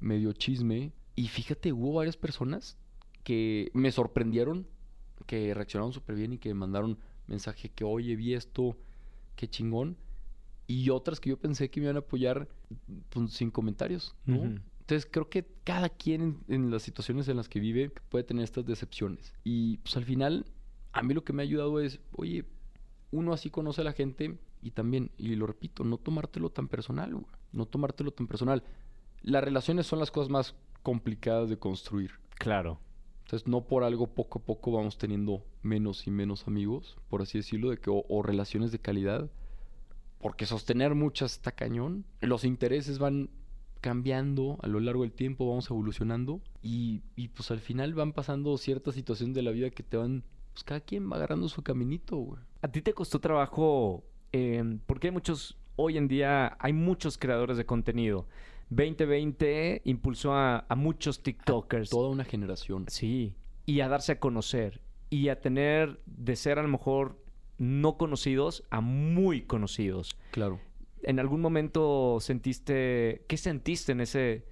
medio chisme, y fíjate, hubo varias personas que me sorprendieron, que reaccionaron súper bien y que me mandaron mensaje que, oye, vi esto, qué chingón. Y otras que yo pensé que me iban a apoyar pues, sin comentarios. Entonces creo que cada quien en, en las situaciones en las que vive puede tener estas decepciones. Y pues al final, a mí lo que me ha ayudado es, oye, uno así conoce a la gente y también, y lo repito, no tomártelo tan personal, güey. No tomártelo tan personal. Las relaciones son las cosas más complicadas de construir. Claro. Entonces, no por algo poco a poco vamos teniendo menos y menos amigos, por así decirlo, de que, o, o relaciones de calidad. Porque sostener muchas está cañón. Los intereses van cambiando a lo largo del tiempo, vamos evolucionando. Y, y, pues al final van pasando ciertas situaciones de la vida que te van. Pues cada quien va agarrando su caminito, güey. ¿A ti te costó trabajo? eh, porque hay muchos, hoy en día hay muchos creadores de contenido. 2020 impulsó a, a muchos TikTokers. Toda una generación. Sí, y a darse a conocer. Y a tener de ser a lo mejor no conocidos a muy conocidos. Claro. ¿En algún momento sentiste, qué sentiste en ese,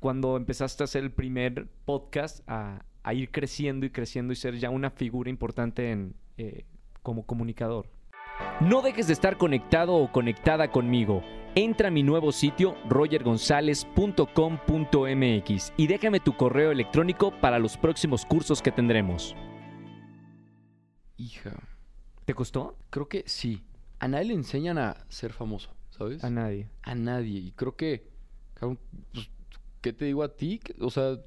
cuando empezaste a hacer el primer podcast, a, a ir creciendo y creciendo y ser ya una figura importante en, eh, como comunicador? No dejes de estar conectado o conectada conmigo. Entra a mi nuevo sitio rogergonzalez.com.mx y déjame tu correo electrónico para los próximos cursos que tendremos. Hija. ¿Te costó? Creo que sí. A nadie le enseñan a ser famoso, ¿sabes? A nadie. a nadie. Y creo que, pues, ¿qué te digo a ti? O sea,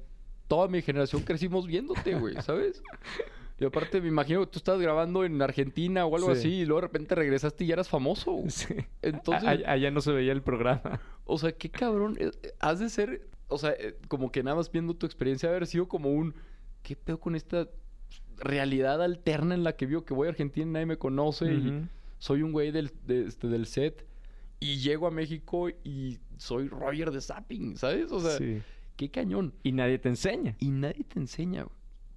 toda mi generación crecimos viéndote, güey, ¿sabes? Y aparte me imagino que tú estabas grabando en Argentina o algo Sí. así y luego de repente regresaste y ya eras famoso. Sí. Entonces, A- allá no se veía el programa. o sea, qué cabrón. eh, eh, Has de ser, o sea, eh, como que nada más viendo tu experiencia, haber sido como un, ¿qué pedo con esta realidad alterna en la que vivo que voy a Argentina y nadie me conoce y soy un güey del, de- este, del set y llego a México y soy Roger de Zapping, ¿sabes? O sea, Sí. qué cañón. Y nadie te enseña. Y nadie te enseña.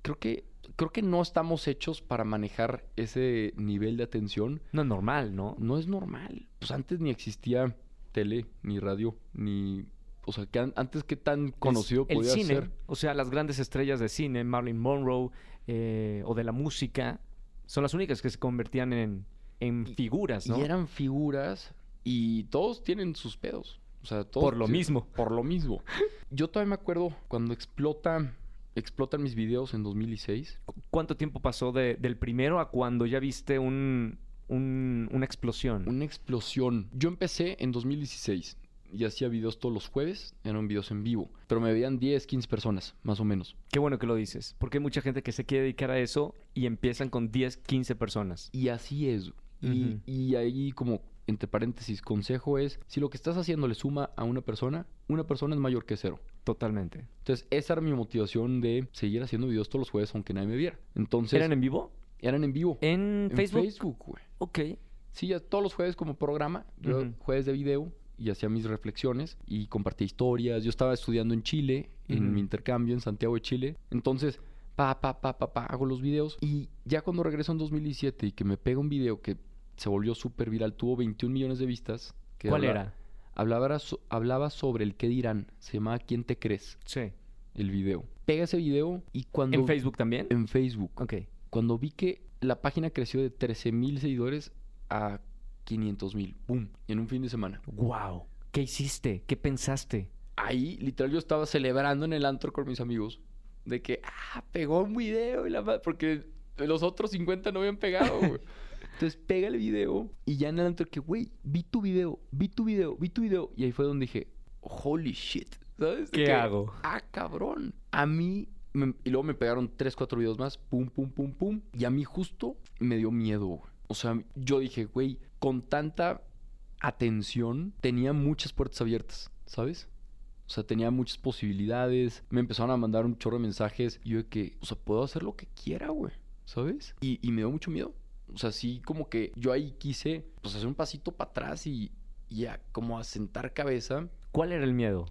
Creo que, creo que no estamos hechos para manejar ese nivel de atención. No es normal, ¿no? No es normal. Pues antes ni existía tele, ni radio, ni... O sea, que an- antes qué tan conocido el podía cine, ser. o sea, las grandes estrellas de cine, Marilyn Monroe eh, o de la música, son las únicas que se convertían en, en Y- figuras, ¿no? Y eran figuras y todos tienen sus pedos. O sea, todos Por lo mismo. Por lo mismo. Yo todavía me acuerdo cuando explota, explotan mis videos en 2016. ¿Cu- ¿Cuánto tiempo pasó de- del primero a cuando ya viste un, un- una explosión? Una explosión. Yo empecé en 2016 y hacía videos todos los jueves. Eran videos en vivo. Pero me veían 10, 15 personas, más o menos. Qué bueno que lo dices, porque hay mucha gente que se quiere dedicar a eso y empiezan con 10, 15 personas. Y así es. Y, y ahí como, entre paréntesis, consejo es, si lo que estás haciendo le suma a una persona, una persona es mayor que cero. Totalmente. Entonces, esa era mi motivación de seguir haciendo videos todos los jueves aunque nadie me viera. Entonces, ¿Eran en vivo? eran en vivo. ¿En, En Facebook? Facebook, güey. Ok. Sí, ya todos los jueves como programa, yo jueves de video y hacía mis reflexiones y compartía historias. Yo estaba estudiando en Chile, en mi intercambio en Santiago de Chile. Entonces, pa, pa, pa, pa, pa, hago los videos. Y ya cuando regreso en 2017 y que me pega un video que se volvió súper viral, tuvo 21 millones de vistas. que ¿Cuál habla- era? Hablaba, so- hablaba sobre el qué dirán. Se llamaba ¿Quién te crees? Sí. El video. Pega ese video y cuando... ¿En Facebook también? En Facebook. Ok. Cuando vi que la página creció de 13 mil seguidores a 500 mil. ¡Pum! En un fin de semana. Wow. ¿Qué hiciste? ¿Qué pensaste? Ahí, literal, yo estaba celebrando en el antro con mis amigos. De que, ah, pegó un video. Y la ma- porque los otros 50 no habían pegado, güey. Entonces pega el video y ya en el antro que, güey, vi tu video, vi tu video, vi tu video. Y ahí fue donde dije, holy shit. ¿Sabes? ¿Qué que, hago? Ah, cabrón. A mí, me- y luego me pegaron 3, 4 videos más, pum, pum, pum, pum. Y a mí justo me dio miedo. O sea, yo dije, güey, con tanta atención tenía muchas puertas abiertas, ¿sabes? O sea, tenía muchas posibilidades. Me empezaron a mandar un chorro de mensajes. Y yo de que, o sea, puedo hacer lo que quiera, güey. ¿Sabes? Y, y me dio mucho miedo. O sea, sí, como que yo ahí quise, pues, hacer un pasito para atrás y, y a, como a sentar cabeza. ¿Cuál era el miedo?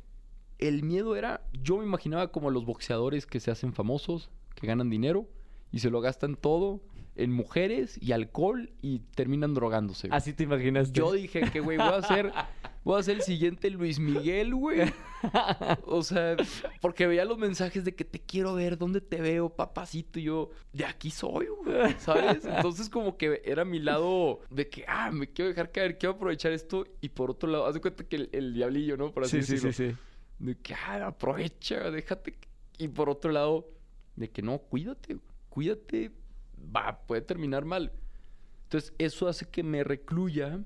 El miedo era, yo me imaginaba como los boxeadores que se hacen famosos, que ganan dinero y se lo gastan todo en mujeres y alcohol y terminan drogándose. güey. Así te imaginas. Yo dije que, güey, voy a hacer, voy a ser el siguiente Luis Miguel, güey. O sea, porque veía los mensajes de que te quiero ver, ¿dónde te veo, papacito? Y yo, de aquí soy, güey, ¿sabes? Entonces como que era mi lado de que, ah, me quiero dejar caer, quiero aprovechar esto. Y por otro lado, haz de cuenta que el, el diablillo, ¿no? Por así Sí, sí, sí, decirlo. sí. De que, ah, aprovecha, déjate. Y por otro lado, de que no, cuídate, cuídate, va, puede terminar mal. Entonces, eso hace que me recluya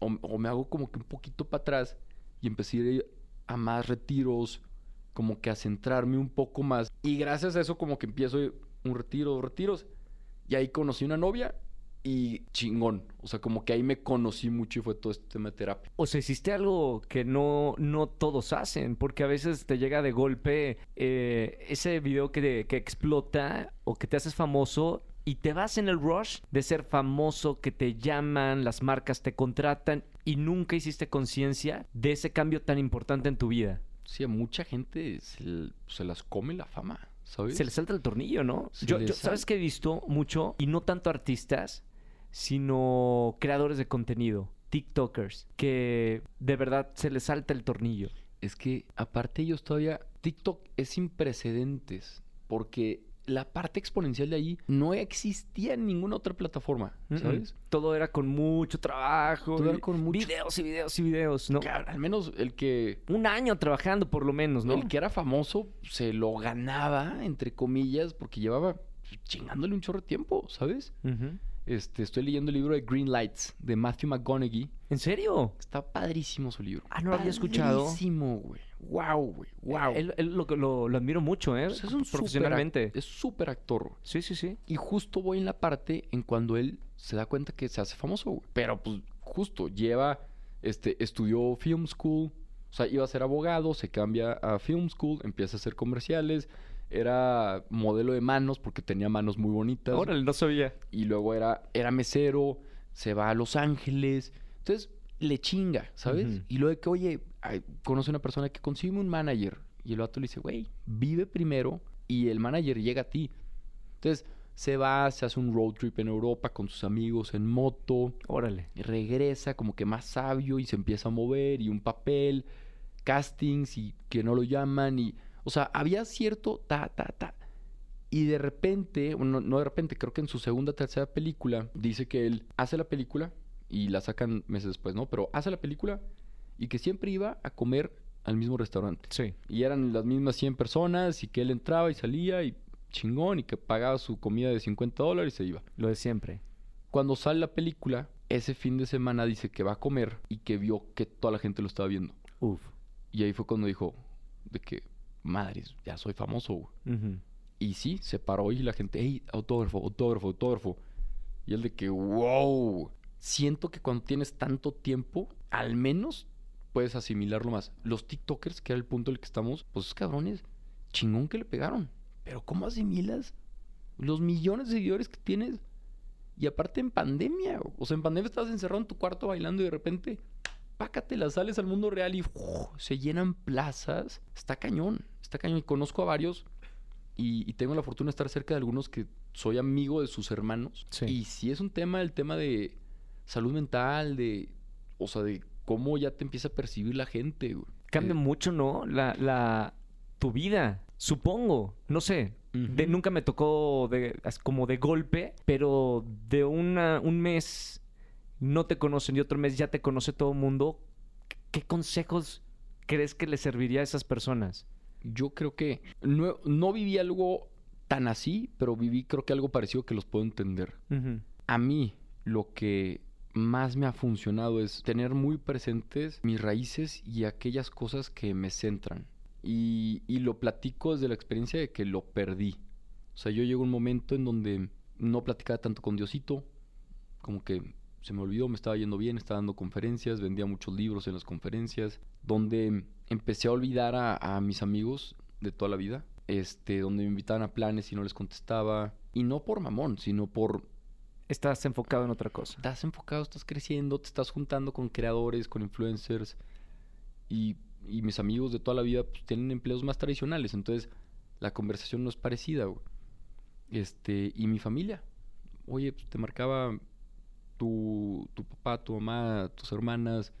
o, me hago como que un poquito para atrás y empecé a más retiros, como que a centrarme un poco más. Y gracias a eso, como que empiezo un retiro, dos retiros. Y ahí conocí una novia y chingón. O sea, como que ahí me conocí mucho y fue todo este tema de terapia. O sea, hiciste algo que no, no todos hacen, porque a veces te llega de golpe eh, ese video que, que explota o que te haces famoso y te vas en el rush de ser famoso, que te llaman, las marcas te contratan y nunca hiciste conciencia de ese cambio tan importante en tu vida. Sí, a mucha gente se, se las come la fama, ¿sabes? Se le salta el tornillo, ¿no? Yo, yo- ¿Sabes que he visto mucho? Y no tanto artistas, sino creadores de contenido, TikTokers, que de verdad se les salta el tornillo. Es que aparte ellos todavía... TikTok es sin precedentes, porque la parte exponencial de ahí no existía en ninguna otra plataforma, ¿sabes? Mm. Todo era con mucho trabajo. Todo era con mucho- Videos y videos y videos, ¿no? Claro, al menos el que... Un año trabajando por lo menos, ¿no? El que era famoso se lo ganaba, entre comillas, porque llevaba chingándole un chorro de tiempo, ¿sabes? Este, estoy leyendo el libro de Green Lights de Matthew McConaughey. ¿En serio? Está padrísimo su libro. Ah, no lo había escuchado. Padrísimo, güey. Wow, güey. Wow. Él, él lo, lo- lo admiro mucho, ¿eh? Pues es un Profesionalmente. es súper actor. Sí, sí, sí. Y justo voy en la parte en cuando él se da cuenta que se hace famoso, güey. Pero pues justo lleva, este, estudió film school, o sea, iba a ser abogado, se cambia a film school, empieza a hacer comerciales, era modelo de manos porque tenía manos muy bonitas. Órale, no sabía. Y luego era, era mesero, se va a Los Ángeles. Entonces, le chinga, ¿sabes? Y luego de que, oye, conoce una persona que consigue un manager. Y el vato le dice, güey, vive primero y el manager llega a ti. Entonces, se va, se hace un road trip en Europa con sus amigos en moto. Órale. regresa como que más sabio y se empieza a mover y un papel, castings y que no lo llaman y... O sea, había cierto ta, ta, ta. Y de repente, bueno, no de repente, creo que en su segunda, tercera película, dice que él hace la película y la sacan meses después, ¿no? Pero hace la película y que siempre iba a comer al mismo restaurante. Sí. Y eran las mismas 100 personas y que él entraba y salía y chingón y que pagaba su comida de 50 dólares y se iba. Lo de siempre. Cuando sale la película, ese fin de semana dice que va a comer y que vio que toda la gente lo estaba viendo. Uf. Y ahí fue cuando dijo de que, madres, ya soy famoso. güey". Ujú. Y sí, se paró y la gente, hey, autógrafo, autógrafo, autógrafo. Y él de que, wow. Siento que cuando tienes tanto tiempo, al menos puedes asimilarlo más. Los TikTokers, que era el punto en el que estamos, pues esos cabrones, chingón que le pegaron. Pero ¿cómo asimilas los millones de seguidores que tienes? Y aparte en pandemia, o sea, en pandemia estabas encerrado en tu cuarto bailando y de repente, pácatela, sales al mundo real y ¡uf! se llenan plazas. Está cañón, está cañón. Y conozco a varios y, y tengo la fortuna de estar cerca de algunos que soy amigo de sus hermanos. Sí. Y sí es un tema, el tema de salud mental, de, o sea, de cómo ya te empieza a percibir la gente. güey. Cambia Eh, mucho, ¿no? La, la, tu vida. Supongo. No sé. De- nunca me tocó de, como de golpe, pero de una, un mes no te conocen y otro mes ya te conoce todo el mundo. ¿Qué consejos crees que le serviría a esas personas? Yo creo que no, no viví algo tan así, pero viví creo que algo parecido que los puedo entender. A mí lo que más me ha funcionado es tener muy presentes mis raíces y aquellas cosas que me centran. Y, y lo platico desde la experiencia de que lo perdí. O sea, yo llego a un momento en donde no platicaba tanto con Diosito, como que se me olvidó, me estaba yendo bien, estaba dando conferencias, vendía muchos libros en las conferencias, donde empecé a olvidar a, a mis amigos de toda la vida, este, donde me invitaban a planes y no les contestaba, y no por mamón, sino por Estás enfocado en otra cosa. estás enfocado, estás creciendo, te estás juntando con creadores, con influencers y, y mis amigos de toda la vida pues, tienen empleos más tradicionales, entonces la conversación no es parecida, güey. Este, y mi familia. oye, pues te marcaba tu, tu papá, tu mamá, tus hermanas,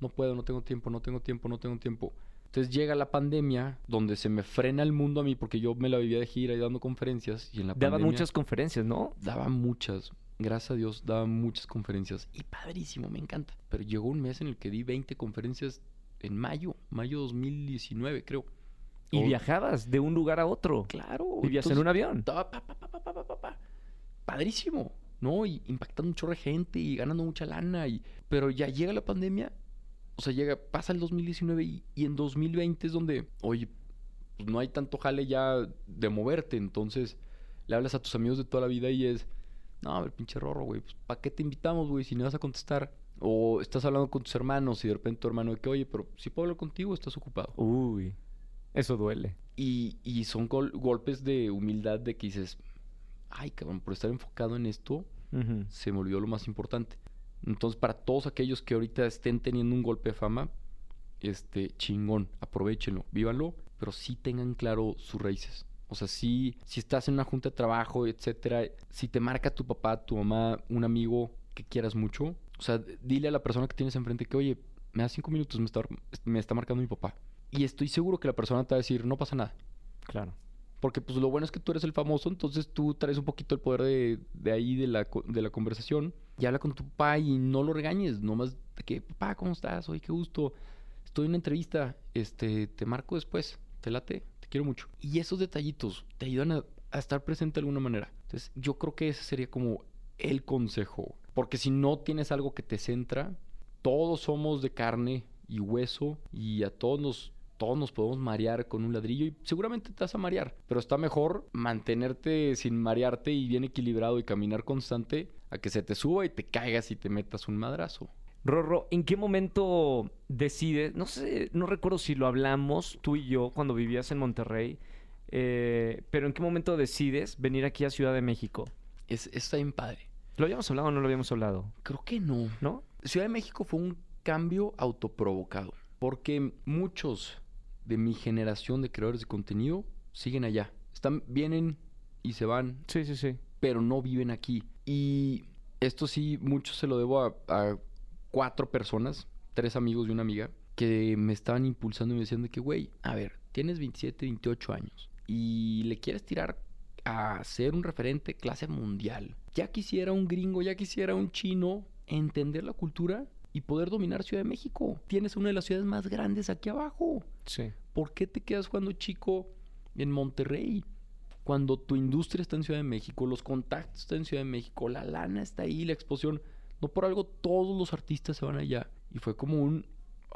no puedo, no tengo tiempo, no tengo tiempo, no tengo tiempo. Entonces llega la pandemia, donde se me frena el mundo a mí, porque yo me la vivía de gira y dando conferencias. Y en la Daban pandemia muchas conferencias, ¿no? Daba muchas, gracias a Dios, daba muchas conferencias. Y padrísimo, me encanta. Pero llegó un mes en el que di 20 conferencias en mayo, mayo 2019, creo. Y viajabas de un lugar a otro. Claro. Vivías en un avión. estaba pa, pa, pa, pa, pa, pa, pa, pa. Padrísimo, ¿no? Y impactando un chorro de gente y ganando mucha lana. Y... Pero ya llega la pandemia, o sea, llega, pasa el 2019 y, y en 2020 es donde, oye, pues no hay tanto jale ya de moverte. Entonces le hablas a tus amigos de toda la vida y es, no, ver, pinche rorro, güey, pues ¿para qué te invitamos, güey, si no vas a contestar? O estás hablando con tus hermanos y de repente tu hermano de que, oye, pero si puedo hablar contigo, estás ocupado. Uy, eso duele. Y, y son gol- golpes de humildad de que dices, ay, cabrón, por estar enfocado en esto, se me olvidó lo más importante. Entonces, para todos aquellos que ahorita estén teniendo un golpe de fama, este, chingón, aprovechenlo, vívanlo, pero sí tengan claro sus raíces. O sea, sí, si estás en una junta de trabajo, etcétera, si te marca tu papá, tu mamá, un amigo que quieras mucho, o sea, dile a la persona que tienes enfrente que, oye, me da cinco minutos, me está, me está marcando mi papá. Y estoy seguro que la persona te va a decir, no pasa nada. Claro. Porque pues lo bueno es que tú eres el famoso, entonces tú traes un poquito el poder de, de ahí, de la, de la conversación. Y habla con tu papá y no lo regañes, nomás de que, papá, ¿cómo estás? Oye, qué gusto. Estoy en una entrevista, este, te marco después, te late, te quiero mucho. Y esos detallitos te ayudan a, estar presente de alguna manera. Entonces yo creo que ese sería como el consejo. Porque si no tienes algo que te centra, todos somos de carne y hueso y a todos nos, todos nos podemos marear con un ladrillo y seguramente te vas a marear, pero está mejor mantenerte sin marearte y bien equilibrado y caminar constante a que se te suba y te caigas y te metas un madrazo. Rorro, ¿en qué momento decides? No sé, no recuerdo si lo hablamos tú y yo cuando vivías en Monterrey, eh, pero ¿en qué momento decides venir aquí a Ciudad de México? Es, está bien padre. ¿Lo habíamos hablado o no lo habíamos hablado? Creo que no. ¿No? Ciudad de México fue un cambio autoprovocado, porque muchos de mi generación de creadores de contenido siguen allá. Están, vienen y se van Sí, sí, sí. pero no viven aquí. Y esto sí, mucho se lo debo a, a cuatro personas, tres amigos y una amiga, que me estaban impulsando y me decían de que, güey, a ver, tienes 27, 28 años y le quieres tirar a ser un referente clase mundial. Ya quisiera un gringo, ya quisiera un chino entender la cultura y poder dominar Ciudad de México. Tienes una de las ciudades más grandes aquí abajo. Sí. ¿Por qué te quedas jugando chico en Monterrey? Cuando tu industria está en Ciudad de México, los contactos están en Ciudad de México, la lana está ahí, la exposición. No por algo todos los artistas se van allá. Y fue como un...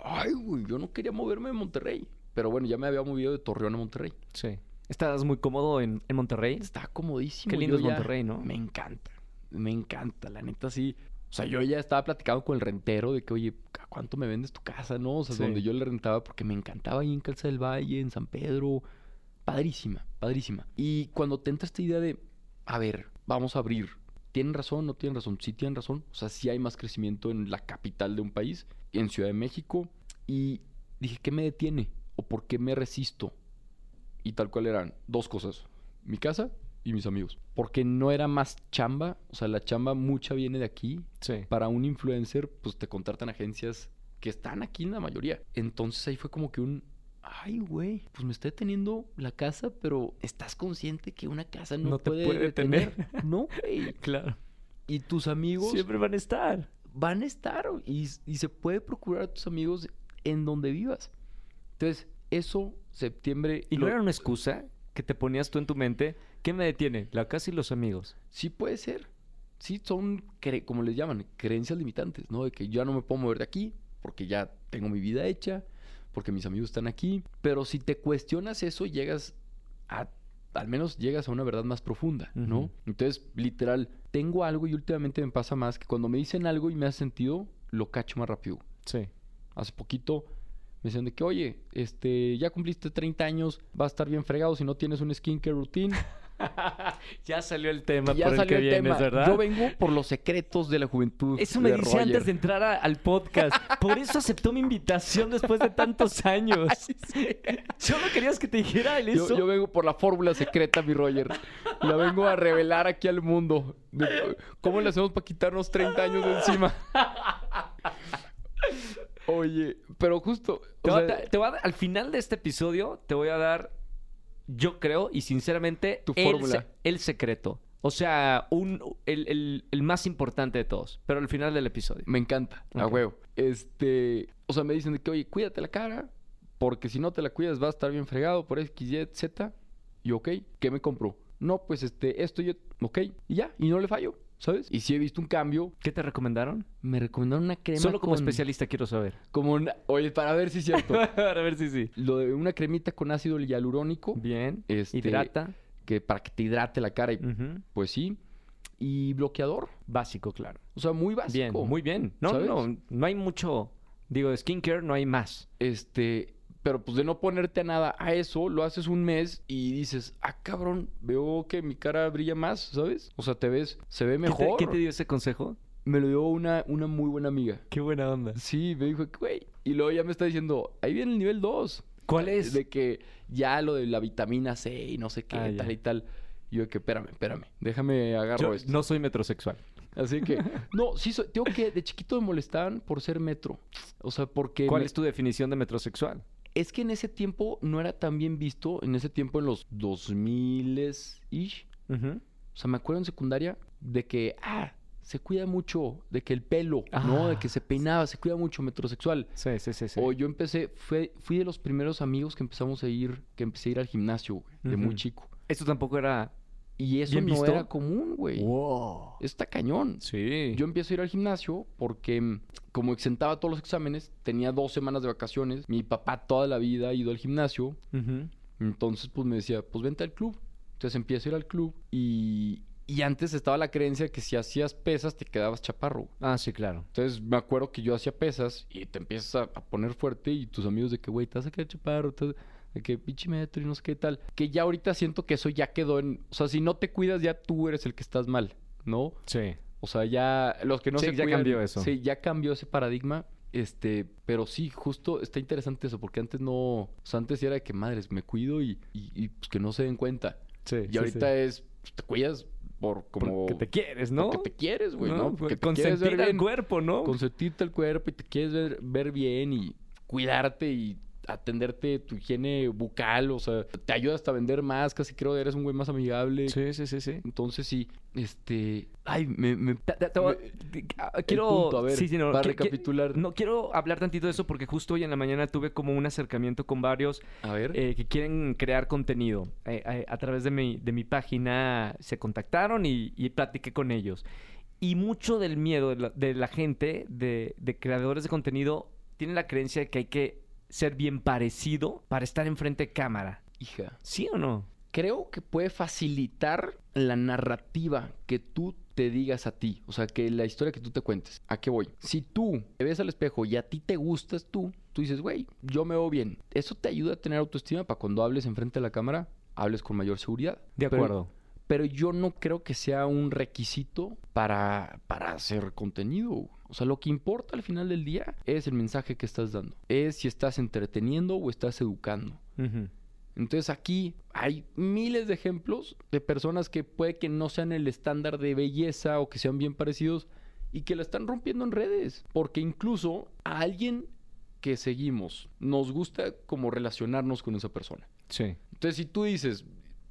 Ay, güey, yo no quería moverme de Monterrey. Pero bueno, ya me había movido de Torreón a Monterrey. Sí. ¿Estás muy cómodo en, en Monterrey? Está comodísimo. Qué lindo yo es Monterrey, ¿no? Me encanta. Me encanta, la neta sí. O sea, yo ya estaba platicando con el rentero de que, oye, ¿a cuánto me vendes tu casa, no? O sea, Sí. donde yo le rentaba porque me encantaba ahí en Calza del Valle, en San Pedro. Padrísima, padrísima. Y cuando te entra esta idea de, a ver, vamos a abrir. ¿Tienen razón? ¿No tienen razón? Sí tienen razón. O sea, sí hay más crecimiento en la capital de un país, en Ciudad de México. Y dije, ¿qué me detiene? ¿O por qué me resisto? Y tal cual eran dos cosas. Mi casa y mis amigos. Porque no era más chamba. O sea, la chamba mucha viene de aquí. Sí. Para un influencer, pues te contratan agencias que están aquí en la mayoría. Entonces ahí fue como que un... Ay, güey, pues me está deteniendo la casa, pero ¿estás consciente que una casa no, No te puede, detener? detener. No, güey. Claro. Y tus amigos Siempre van a estar. van a estar y, y se puede procurar a tus amigos en donde vivas. Entonces, eso, septiembre... ¿Y no lo- era una excusa que te ponías tú en tu mente? ¿Qué me detiene? La casa y los amigos. Sí puede ser. Sí, son, como les llaman, creencias limitantes, ¿no? De que ya no me puedo mover de aquí porque ya tengo mi vida hecha, porque mis amigos están aquí. Pero si te cuestionas eso, llegas a, al menos llegas a una verdad más profunda, ¿no? Entonces, literal, tengo algo y últimamente me pasa más que cuando me dicen algo y me hace sentido, lo cacho más rápido. Sí. Hace poquito me decían de que, oye, este, ya cumpliste 30 años, vas a estar bien fregado si no tienes un skincare routine. ya salió el tema ya por el salió que el vienes, tema. ¿verdad? Yo vengo por los secretos de la juventud. Eso me dice antes de entrar a- al podcast. Por eso aceptó mi invitación después de tantos años. Solo querías que te dijera él eso. Yo, yo vengo por la fórmula secreta, mi Roger. La vengo a revelar aquí al mundo. ¿Cómo le hacemos para quitarnos 30 años de encima? Oye, pero justo. Te sea, te- te a al final de este episodio te voy a dar, yo creo, y sinceramente, Tu el, fórmula. se- el secreto. O sea, un, el, el- el más importante de todos. Pero al final del episodio. me encanta, a Ok. huevo. Este, o sea, me dicen de que, oye, cuídate la cara, porque si no te la cuidas vas a estar bien fregado por X, Y, Z. Y ok, ¿qué me compró? No, pues este, esto yo, ok, y ya, y no le fallo, ¿sabes? Y si he visto un cambio, ¿Qué te recomendaron? me recomendaron una crema Solo como con- especialista quiero saber. Como una, oye, para ver si es cierto. Para ver si sí. Lo de una cremita con ácido hialurónico, Bien. Este, Hidrata. que para que te hidrate la cara, y, pues sí. Y bloqueador, Básico, claro. o sea, muy Bien, básico. muy bien. No, ¿sabes? no, no hay mucho. Digo, de skincare no hay más. Este, pero pues de no ponerte a nada a eso, lo haces un mes y dices, ah, cabrón, veo que mi cara brilla más, ¿sabes? O sea, te ves, se ve ¿Quién te- mejor. ¿Quién te dio ese consejo? Me lo dio una, una muy buena amiga. Qué buena onda. Sí, me dijo, güey. Y luego ya me está diciendo, ahí viene el nivel 2. ¿Cuál es? De que ya lo de la vitamina C y no sé qué, Ah, ya. tal y tal. Y yo de que, espérame, espérame, déjame agarro Yo esto. no soy metrosexual. Así que, no, sí, soy, tengo que, de chiquito me molestaban por ser metro. O sea, porque... ¿Cuál me- es tu definición de metrosexual? Es que en ese tiempo no era tan bien visto, en ese tiempo en los 2000-ish. Ujú. O sea, me acuerdo en secundaria de que, ah, se cuida mucho, de que el pelo, ¿no? De Ah, que se peinaba, se cuida mucho metrosexual. Sí, sí, sí. sí. O yo empecé, fue, fui de los primeros amigos que empezamos a ir, que empecé a ir al gimnasio, güey, de muy chico. Esto tampoco era. Y eso ¿Bien no visto? era común, güey. Wow. Eso está cañón. Sí. Yo empiezo a ir al gimnasio porque mm, como exentaba todos los exámenes, tenía dos semanas de vacaciones, mi papá toda la vida ha ido al gimnasio, entonces pues me decía, pues vente al club. Entonces empiezo a ir al club y, y antes estaba la creencia que si hacías pesas te quedabas chaparro. Ah, sí, claro. Entonces me acuerdo que yo hacía pesas y te empiezas a, a poner fuerte y tus amigos de que, güey, te vas a quedar chaparro, te vas- de que pinche metro y no sé qué tal. Que ya ahorita siento que eso ya quedó en... O sea, si no te cuidas ya tú eres el que estás mal, ¿no? Sí. O sea, ya los que no Sí, se ya cuidan- cambió eso. Sí, ya cambió ese paradigma. Este, pero sí, justo está interesante eso, porque antes no, o sea, antes era de que madres, me cuido y, y, y, pues que no se den cuenta. Sí. Y ahorita es, pues, te cuidas por como Porque te quieres, ¿no? porque te quieres, güey, ¿no? Porque Consentir ver al bien, cuerpo, ¿no? consentirte el cuerpo y te quieres ver, ver bien y cuidarte y atenderte tu higiene bucal, o sea, te ayuda hasta a vender más, casi creo que eres un güey más amigable. Sí, sí, sí, sí. Entonces sí, este, ay, me, me Te- te- te voy- ah, quiero punto, a ver, sí, sí, no, para que- que- recapitular. no quiero hablar tantito de eso porque justo hoy en la mañana tuve como un acercamiento con varios a ver, eh, que quieren crear contenido. Eh, eh, a través de mi, de mi página se contactaron y, y platiqué con ellos. Y mucho del miedo de la, de la gente, de, de creadores de contenido, tiene la creencia de que hay que ser bien parecido para estar enfrente de cámara. hija, ¿Sí o no? creo que puede facilitar la narrativa que tú te digas a ti, o sea, que la historia que tú te cuentes. ¿A qué voy? Si tú te ves al espejo y a ti te gustas tú, tú dices, güey, yo me veo bien. Eso te ayuda a tener autoestima para cuando hables enfrente de la cámara, hables con mayor seguridad. De acuerdo. pero yo no creo que sea un requisito para, para hacer contenido. O sea, lo que importa al final del día es el mensaje que estás dando. Es si estás entreteniendo o estás educando. Entonces aquí hay miles de ejemplos de personas que puede que no sean el estándar de belleza o que sean bien parecidos y que la están rompiendo en redes. Porque incluso a alguien que seguimos nos gusta como relacionarnos con esa persona. Sí. Entonces, si tú dices,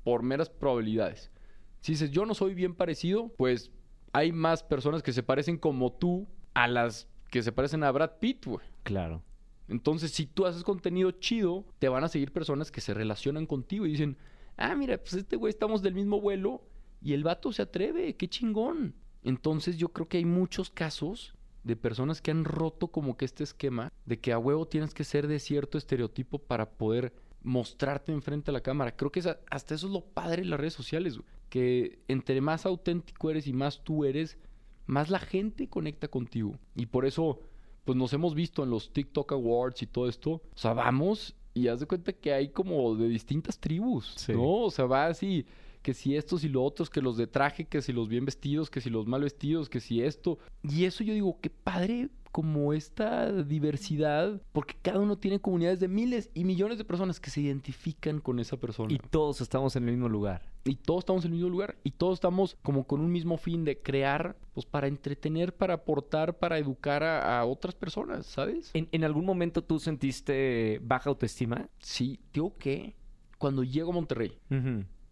por meras probabilidades, si dices, yo no soy bien parecido, pues hay más personas que se parecen como tú a las que se parecen a Brad Pitt, güey. Claro. Entonces, si tú haces contenido chido, te van a seguir personas que se relacionan contigo y dicen, ah, mira, pues este güey estamos del mismo vuelo y el vato se atreve, qué chingón. Entonces, yo creo que hay muchos casos de personas que han roto como que este esquema de que a huevo tienes que ser de cierto estereotipo para poder mostrarte enfrente a la cámara. Creo que esa- hasta eso es lo padre de las redes sociales, güey. Que entre más auténtico eres y más tú eres, más la gente conecta contigo. Y por eso, pues nos hemos visto en los TikTok Awards y todo esto. O sea, vamos y haz de cuenta que hay como de distintas tribus, Sí. ¿no? O sea, va así, que si estos y los otros, que los de traje, que si los bien vestidos, que si los mal vestidos, que si esto. Y eso yo digo, qué padre como esta diversidad, porque cada uno tiene comunidades de miles y millones de personas que se identifican con esa persona. Y todos estamos en el mismo lugar. Y todos estamos en el mismo lugar. Y todos estamos como con un mismo fin de crear, pues para entretener, para aportar, para educar a, a otras personas, ¿sabes? ¿En, en algún momento tú sentiste baja autoestima? Sí, digo que cuando llego a Monterrey,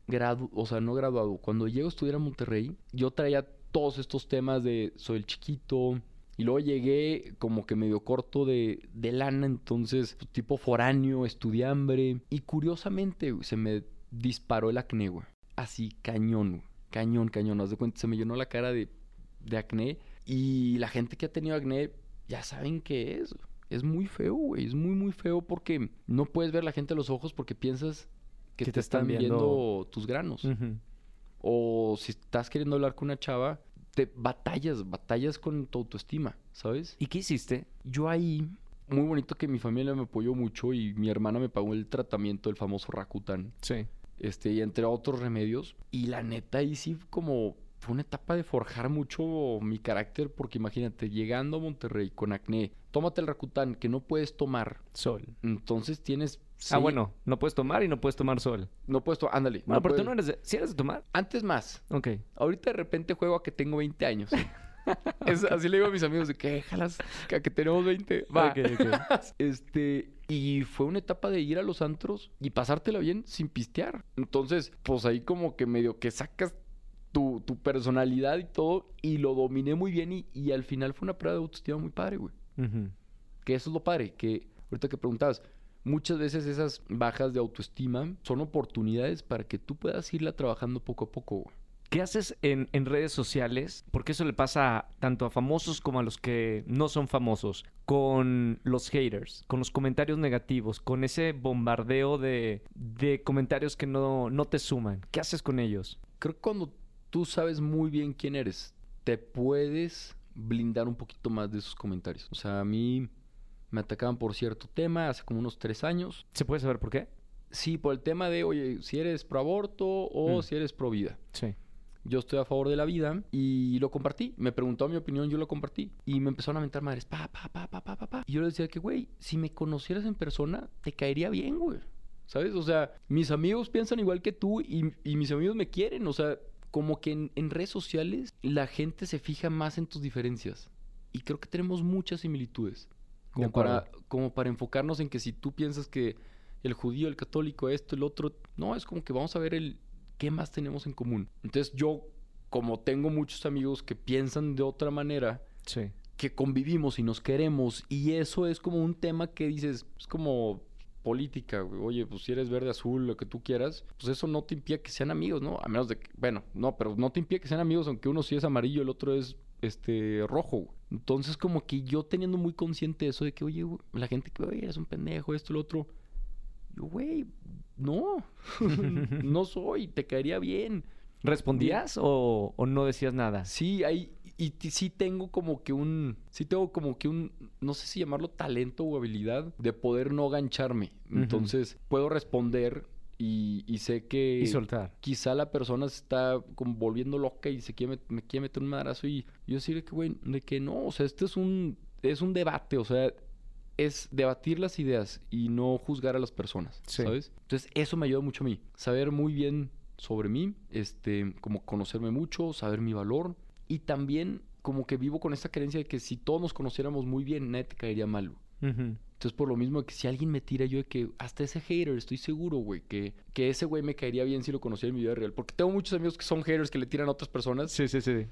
gradu o sea, no graduado, cuando llego a estudiar a Monterrey, yo traía todos estos temas de soy el chiquito, y luego llegué como que medio corto de, de lana, entonces pues, tipo foráneo, estudiambre. Y curiosamente se me disparó el acné, güey. Así, cañón. Cañón, cañón. Haz de cuenta, se me llenó la cara de, de acné. Y la gente que ha tenido acné ya saben qué es. Es muy feo, güey. Es muy, muy feo porque no puedes ver a la gente a los ojos porque piensas que, te, te están están viendo... viendo tus granos. O si estás queriendo hablar con una chava, te batallas, batallas con tu autoestima, ¿sabes? ¿Y qué hiciste? Yo ahí, muy bonito que mi familia me apoyó mucho y mi hermana me pagó el tratamiento del famoso Rakuten, Sí. este, y entre otros remedios. Y la neta ahí sí como fue una etapa de forjar mucho mi carácter, porque imagínate, llegando a Monterrey con acné, tómate el Rakuten que no puedes tomar. Sol. Entonces tienes... Ah, seis- bueno, no puedes tomar y no puedes tomar sol. No puedes tomar, ándale. Bueno, pero tú no eres de... ¿Sí eres de tomar? Antes más. Ok. Ahorita de repente juego a que tengo 20 años. Es- así le digo a mis amigos de que jalas a que tenemos 20. Va. Este, y fue una etapa de ir a los antros y pasártela bien sin pistear. Entonces, pues ahí como que medio que sacas tu, tu personalidad y todo y lo dominé muy bien y, y al final fue una prueba de autoestima muy padre, güey. Que eso es lo padre, que ahorita que preguntabas, muchas veces esas bajas de autoestima son oportunidades para que tú puedas irla trabajando poco a poco, güey. ¿Qué haces en, en redes sociales? Porque eso le pasa tanto a famosos como a los que no son famosos. Con los haters, con los comentarios negativos, con ese bombardeo de, de comentarios que no, no te suman. ¿Qué haces con ellos? creo que cuando tú sabes muy bien quién eres, te puedes blindar un poquito más de esos comentarios. O sea, a mí me atacaban por cierto tema hace como unos tres años. ¿Se puede saber por qué? Sí, por el tema de, oye, si eres pro aborto o Mm. si eres pro vida. Sí. Yo estoy a favor de la vida y lo compartí. Me preguntó mi opinión, yo lo compartí. Y me empezaron a mentar madres. Pa, pa, pa, pa, pa, pa, pa. Y yo le decía que, güey, si me conocieras en persona, te caería bien, güey. ¿Sabes? O sea, mis amigos piensan igual que tú y, y mis amigos me quieren. O sea, como que en, en redes sociales la gente se fija más en tus diferencias. Y creo que tenemos muchas similitudes. Como para, como para enfocarnos en que si tú piensas que el judío, el católico, esto, el otro, no, es como que vamos a ver el qué más tenemos en común. Entonces yo, como tengo muchos amigos que piensan de otra manera, Sí. que convivimos y nos queremos, y eso es como un tema que dices, es como política, güey. oye, pues si eres verde, azul, lo que tú quieras, pues eso no te impide que sean amigos, ¿no? A menos de que, bueno, no, pero no te impide que sean amigos, aunque uno sí es amarillo, el otro es este rojo. güey. Entonces, como que yo teniendo muy consciente eso de que, oye, güey, la gente que, oye, eres un pendejo, esto, lo otro. Yo, güey, no, no soy, te caería bien. ¿Respondías o, o no decías nada? Sí, hay, y sí tengo como que un, sí tengo como que un, no sé si llamarlo talento o habilidad de poder no gancharme. Entonces, puedo responder y, y sé que Y soltar. quizá la persona se está como volviendo loca y se quiere, me quiere meter un madrazo y yo decirle que, güey, de que no, o sea, este es un, es un debate, o sea, es debatir las ideas y no juzgar a las personas, Sí. ¿sabes? Entonces, eso me ayuda mucho a mí, saber muy bien sobre mí, este, como conocerme mucho, saber mi valor y también como que vivo con esta creencia de que si todos nos conociéramos muy bien, te caería mal. güey. Ujú. Entonces, por lo mismo que si alguien me tira, yo de que hasta ese hater, estoy seguro, güey, que, que ese güey me caería bien si lo conociera en mi vida real. Porque tengo muchos amigos que son haters que le tiran a otras personas. Sí, sí, sí.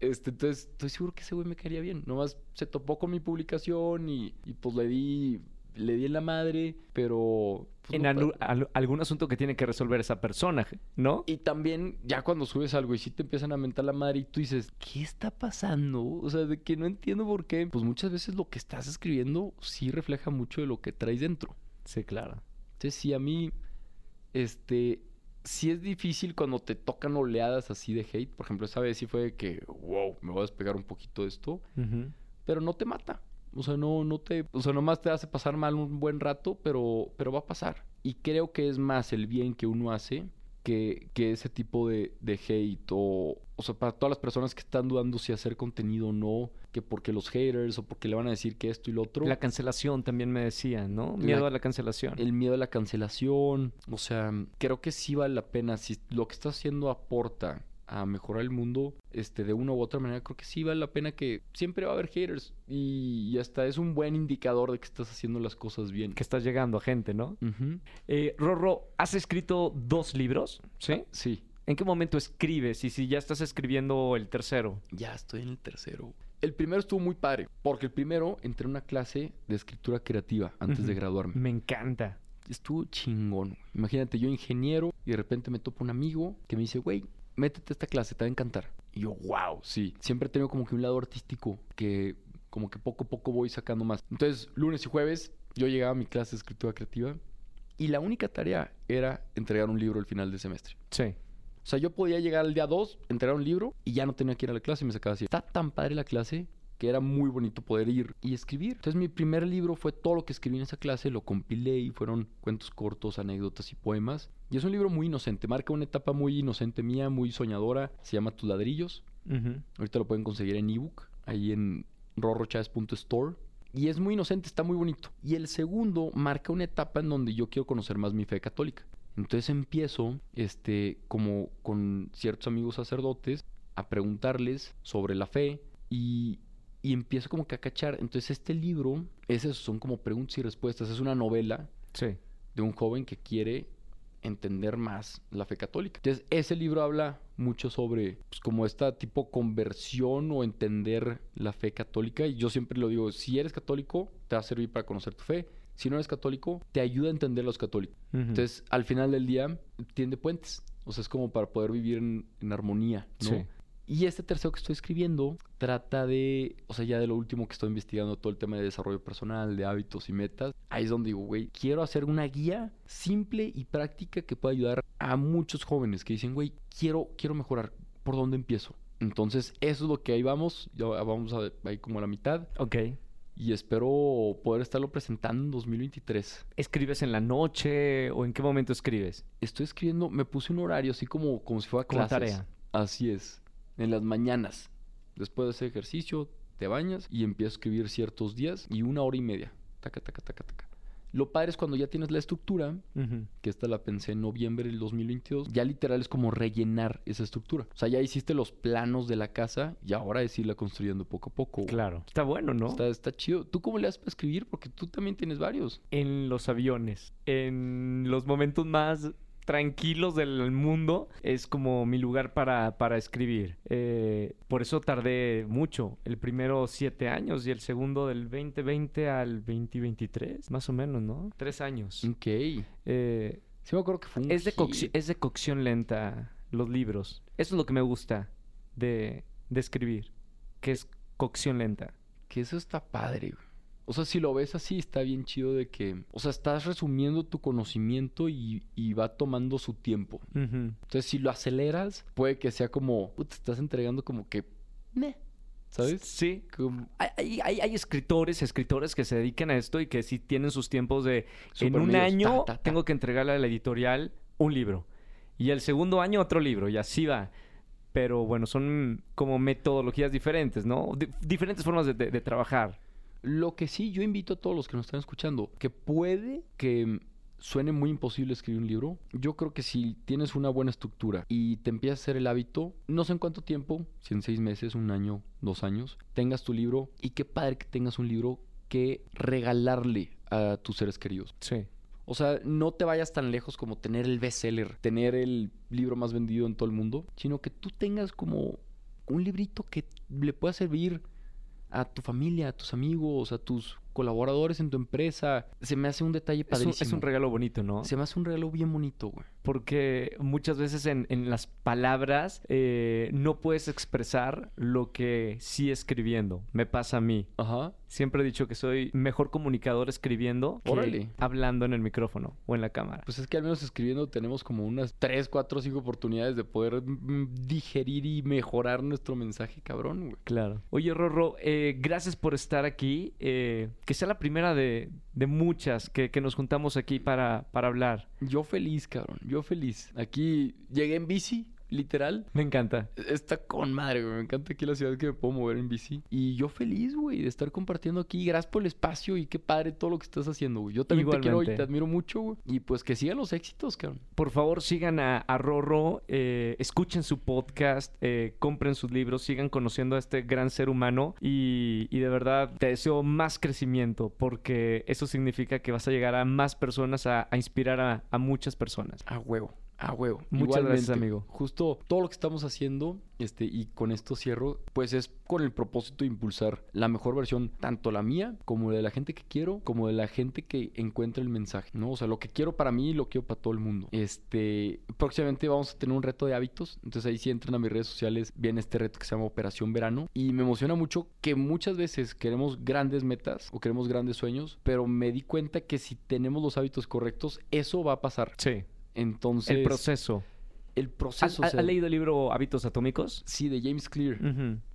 Este, entonces, estoy seguro que ese güey me caería bien. Nomás se topó con mi publicación y, y pues le di, le di en la madre, pero... pues, En no al- algún asunto que tiene que resolver esa persona, ¿no? y también, ya cuando subes algo y sí te empiezan a mentar la madre y tú dices, ¿qué está pasando? O sea, de que no entiendo por qué. Pues muchas veces lo que estás escribiendo sí refleja mucho de lo que traes dentro. Sí, claro. Entonces, sí, a mí, este, sí es difícil cuando te tocan oleadas así de hate. Por ejemplo, esa vez sí fue de que, wow, me voy a despegar un poquito de esto. Pero no te mata. O sea, no, no te, o sea, nomás te hace pasar mal un buen rato, pero, pero va a pasar. Y creo que es más el bien que uno hace que, que ese tipo de, de hate o, o sea, para todas las personas que están dudando si hacer contenido o no, que porque los haters o porque le van a decir que esto y lo otro. La cancelación también me decían, ¿no? Miedo La- a la cancelación. el miedo a la cancelación. O sea, creo que sí vale la pena. Si lo que estás haciendo aporta a mejorar el mundo, este, de una u otra manera, creo que sí vale la pena que siempre va a haber haters. Y, y hasta es un buen indicador de que estás haciendo las cosas bien. Que estás llegando a gente, ¿no? Eh, Rorro, has escrito dos libros, ¿sí? Ah, sí. ¿En qué momento escribes? Y si ya estás escribiendo el tercero. Ya estoy en el tercero. El primero estuvo muy padre, porque el primero entré a una clase de escritura creativa antes de graduarme. Me encanta. Estuvo chingón. Imagínate, yo ingeniero y de repente me topo un amigo que me dice, güey, métete a esta clase, te va a encantar. Y yo, wow, sí. Siempre he tenido como que un lado artístico que como que poco a poco voy sacando más. Entonces, lunes y jueves yo llegaba a mi clase de escritura creativa y la única tarea era entregar un libro al final del semestre. Sí. O sea, yo podía llegar al día 2, entregar un libro y ya no tenía que ir a la clase y me sacaba así. Está tan padre la clase que era muy bonito poder ir y escribir. Entonces mi primer libro fue todo lo que escribí en esa clase, lo compilé y fueron cuentos cortos, anécdotas y poemas. Y es un libro muy inocente, marca una etapa muy inocente mía, muy soñadora. Se llama Tus ladrillos. Ahorita lo pueden conseguir en ebook, ahí en rorrochávez.store. Y es muy inocente, está muy bonito. Y el segundo marca una etapa en donde yo quiero conocer más mi fe católica. Entonces empiezo, este, como con ciertos amigos sacerdotes, a preguntarles sobre la fe y, y empiezo como que a cachar. Entonces este libro, esas son como preguntas y respuestas. Es una novela Sí. de un joven que quiere entender más la fe católica. Entonces, ese libro habla mucho sobre pues, como esta tipo conversión o entender la fe católica. Y yo siempre lo digo, si eres católico, te va a servir para conocer tu fe. Si no eres católico, te ayuda a entender a los católicos. Ujú. Entonces, al final del día, tiende puentes. O sea, es como para poder vivir en, en armonía, ¿no? Sí. Y este tercero que estoy escribiendo trata de, o sea, ya de lo último que estoy investigando, todo el tema de desarrollo personal, de hábitos y metas. Ahí es donde digo, güey, quiero hacer una guía simple y práctica que pueda ayudar a muchos jóvenes que dicen, güey, quiero, quiero mejorar. ¿Por dónde empiezo? Entonces, eso es lo que ahí vamos. Ya vamos a, ahí como a la mitad. Ok. Y espero poder estarlo presentando en 2023. ¿Escribes en la noche o en qué momento escribes? Estoy escribiendo, me puse un horario así como, como si fuera Como tarea. Así es. En las mañanas. Después de ese ejercicio, te bañas y empiezo a escribir ciertos días y una hora y media. Taca, taca, taca, taca. Lo padre es cuando ya tienes la estructura, que esta la pensé en noviembre del 2022, ya literal es como rellenar esa estructura. O sea, ya hiciste los planos de la casa y ahora es irla construyendo poco a poco. Claro. Está bueno, ¿no? Está, está chido. ¿Tú cómo le haces para escribir? Porque tú también tienes varios. En los aviones, en los momentos más tranquilos del mundo, es como mi lugar para, para escribir. Eh, por eso tardé mucho. El primero siete años y el segundo del 2020 al 2023, más o menos, ¿no? Tres años. Ok. Eh, Sí me acuerdo que fue un es, de es de cocción lenta los libros. Eso es lo que me gusta de, de escribir, que es cocción lenta. Que eso está padre, güey. O sea, si lo ves así, está bien chido de que... O sea, estás resumiendo tu conocimiento y, y va tomando su tiempo. Entonces, si lo aceleras, puede que sea como... Te estás entregando como que... Meh, ¿Sabes? Sí. Hay, hay- hay- escritores, escritores que se dedican a esto y que sí tienen sus tiempos de... en un medios, año ta, ta, ta. tengo que entregarle a la editorial un libro. Y el segundo año otro libro. Y así va. Pero bueno, son como metodologías diferentes, ¿no? Di- diferentes formas de, de- de trabajar. Lo que sí, yo invito a todos los que nos están escuchando, que puede que suene muy imposible escribir un libro. Yo creo que si tienes una buena estructura y te empiezas a hacer el hábito, no sé en cuánto tiempo, si en seis meses, un año, dos años, tengas tu libro y qué padre que tengas un libro que regalarle a tus seres queridos. Sí. O sea, no te vayas tan lejos como tener el bestseller, tener el libro más vendido en todo el mundo, sino que tú tengas como un librito que le pueda servir a tu familia, a tus amigos, a tus colaboradores en tu empresa. Se me hace un detalle Es un, padrísimo. es un regalo bonito, ¿no? Se me hace un regalo bien bonito, güey. Porque muchas veces en, en las palabras eh, no puedes expresar lo que sí escribiendo. Me pasa a mí. Ajá. Siempre he dicho que soy mejor comunicador escribiendo que hablando en el micrófono o en la cámara. Pues es que al menos escribiendo tenemos como unas 3, 4, 5 oportunidades de poder mm, digerir y mejorar nuestro mensaje, cabrón, güey. Claro. Oye, Rorro, eh, gracias por estar aquí. eh, que sea la primera de, de muchas que, que nos juntamos aquí para, para hablar. Yo feliz, cabrón. Yo feliz. Aquí llegué en bici, literal. Me encanta. Está con madre, güey. Me encanta aquí la ciudad que me puedo mover en bici. Y yo feliz, güey, de estar compartiendo aquí. Gracias por el espacio y qué padre todo lo que estás haciendo, güey. Yo también te quiero y te admiro mucho, güey. Y pues que sigan los éxitos, cabrón. Por favor, sigan a, a Rorro, eh, escuchen su podcast, eh, compren sus libros, sigan conociendo a este gran ser humano y, y de verdad te deseo más crecimiento porque eso significa que vas a llegar a más personas, a, a inspirar a, a muchas personas. A huevo. A huevo. Muchas gracias, Igualmente. amigo. Justo todo lo que estamos haciendo, este, y con esto cierro, pues es con el propósito de impulsar la mejor versión, tanto la mía, como de la gente que quiero, como de la gente que encuentra el mensaje, ¿no? O sea, lo que quiero para mí, lo quiero para todo el mundo. Este, próximamente vamos a tener un reto de hábitos, entonces ahí si entran a mis redes sociales, viene este reto que se llama Operación Verano, y me emociona mucho que muchas veces queremos grandes metas o queremos grandes sueños, pero me di cuenta que si tenemos los hábitos correctos, eso va a pasar. Sí. Entonces, El proceso. el ¿Has, proceso. o has sea, leído el libro Hábitos Atómicos? Sí, de James Clear.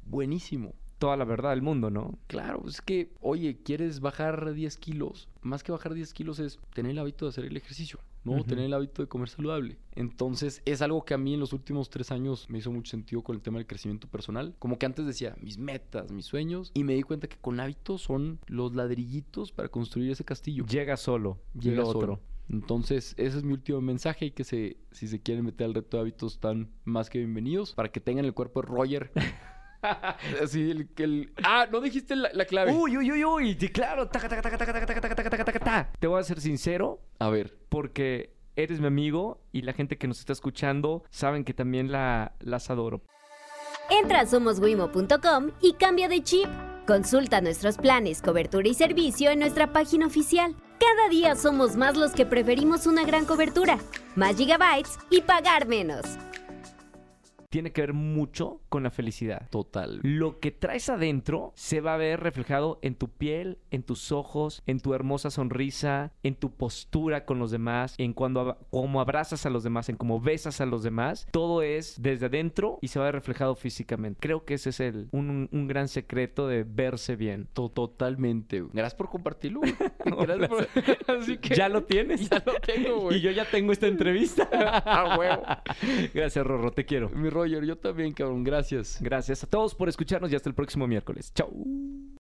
Buenísimo. Toda la verdad del mundo, ¿no? Claro, es que, oye, quieres bajar 10 kilos. Más que bajar 10 kilos es tener el hábito de hacer el ejercicio, ¿no? Tener el hábito de comer saludable. Entonces, es algo que a mí en los últimos tres años me hizo mucho sentido con el tema del crecimiento personal. Como que antes decía mis metas, mis sueños. Y me di cuenta que con hábitos son los ladrillitos para construir ese castillo. Llega solo. Llega lo solo. Entonces, ese es mi último mensaje y que se, si se quieren meter al reto de hábitos están más que bienvenidos para que tengan el cuerpo de Roger. Así, el, que el... Ah, no dijiste la, la clave. Uy, uy, uy, uy. sí, Claro. Taca, taca, taca, taca, taca, taca, taca, taca, taca, taca. Te voy a ser sincero. A ver, porque eres mi amigo y la gente que nos está escuchando saben que también la, las adoro. Entra a somoswimo.com y cambia de chip. Consulta nuestros planes, cobertura y servicio en nuestra página oficial. Cada día somos más los que preferimos una gran cobertura, más gigabytes y pagar menos. Tiene que ver mucho con la felicidad. total. Lo que traes adentro se va a ver reflejado en tu piel, en tus ojos, en tu hermosa sonrisa, en tu postura con los demás, en cuando cómo abrazas a los demás, en cómo besas a los demás. Todo es desde adentro y se va a ver reflejado físicamente. Creo que ese es el, un, un gran secreto de verse bien. To- Totalmente. Gracias por compartirlo. Gracias por- Así que Ya lo tienes. ya lo tengo, güey. Y yo ya tengo esta entrevista. A huevo. Gracias, Rorro, te quiero. Mi Roger, yo también, cabrón. Gracias. Gracias a todos por escucharnos y hasta el próximo miércoles. Chau.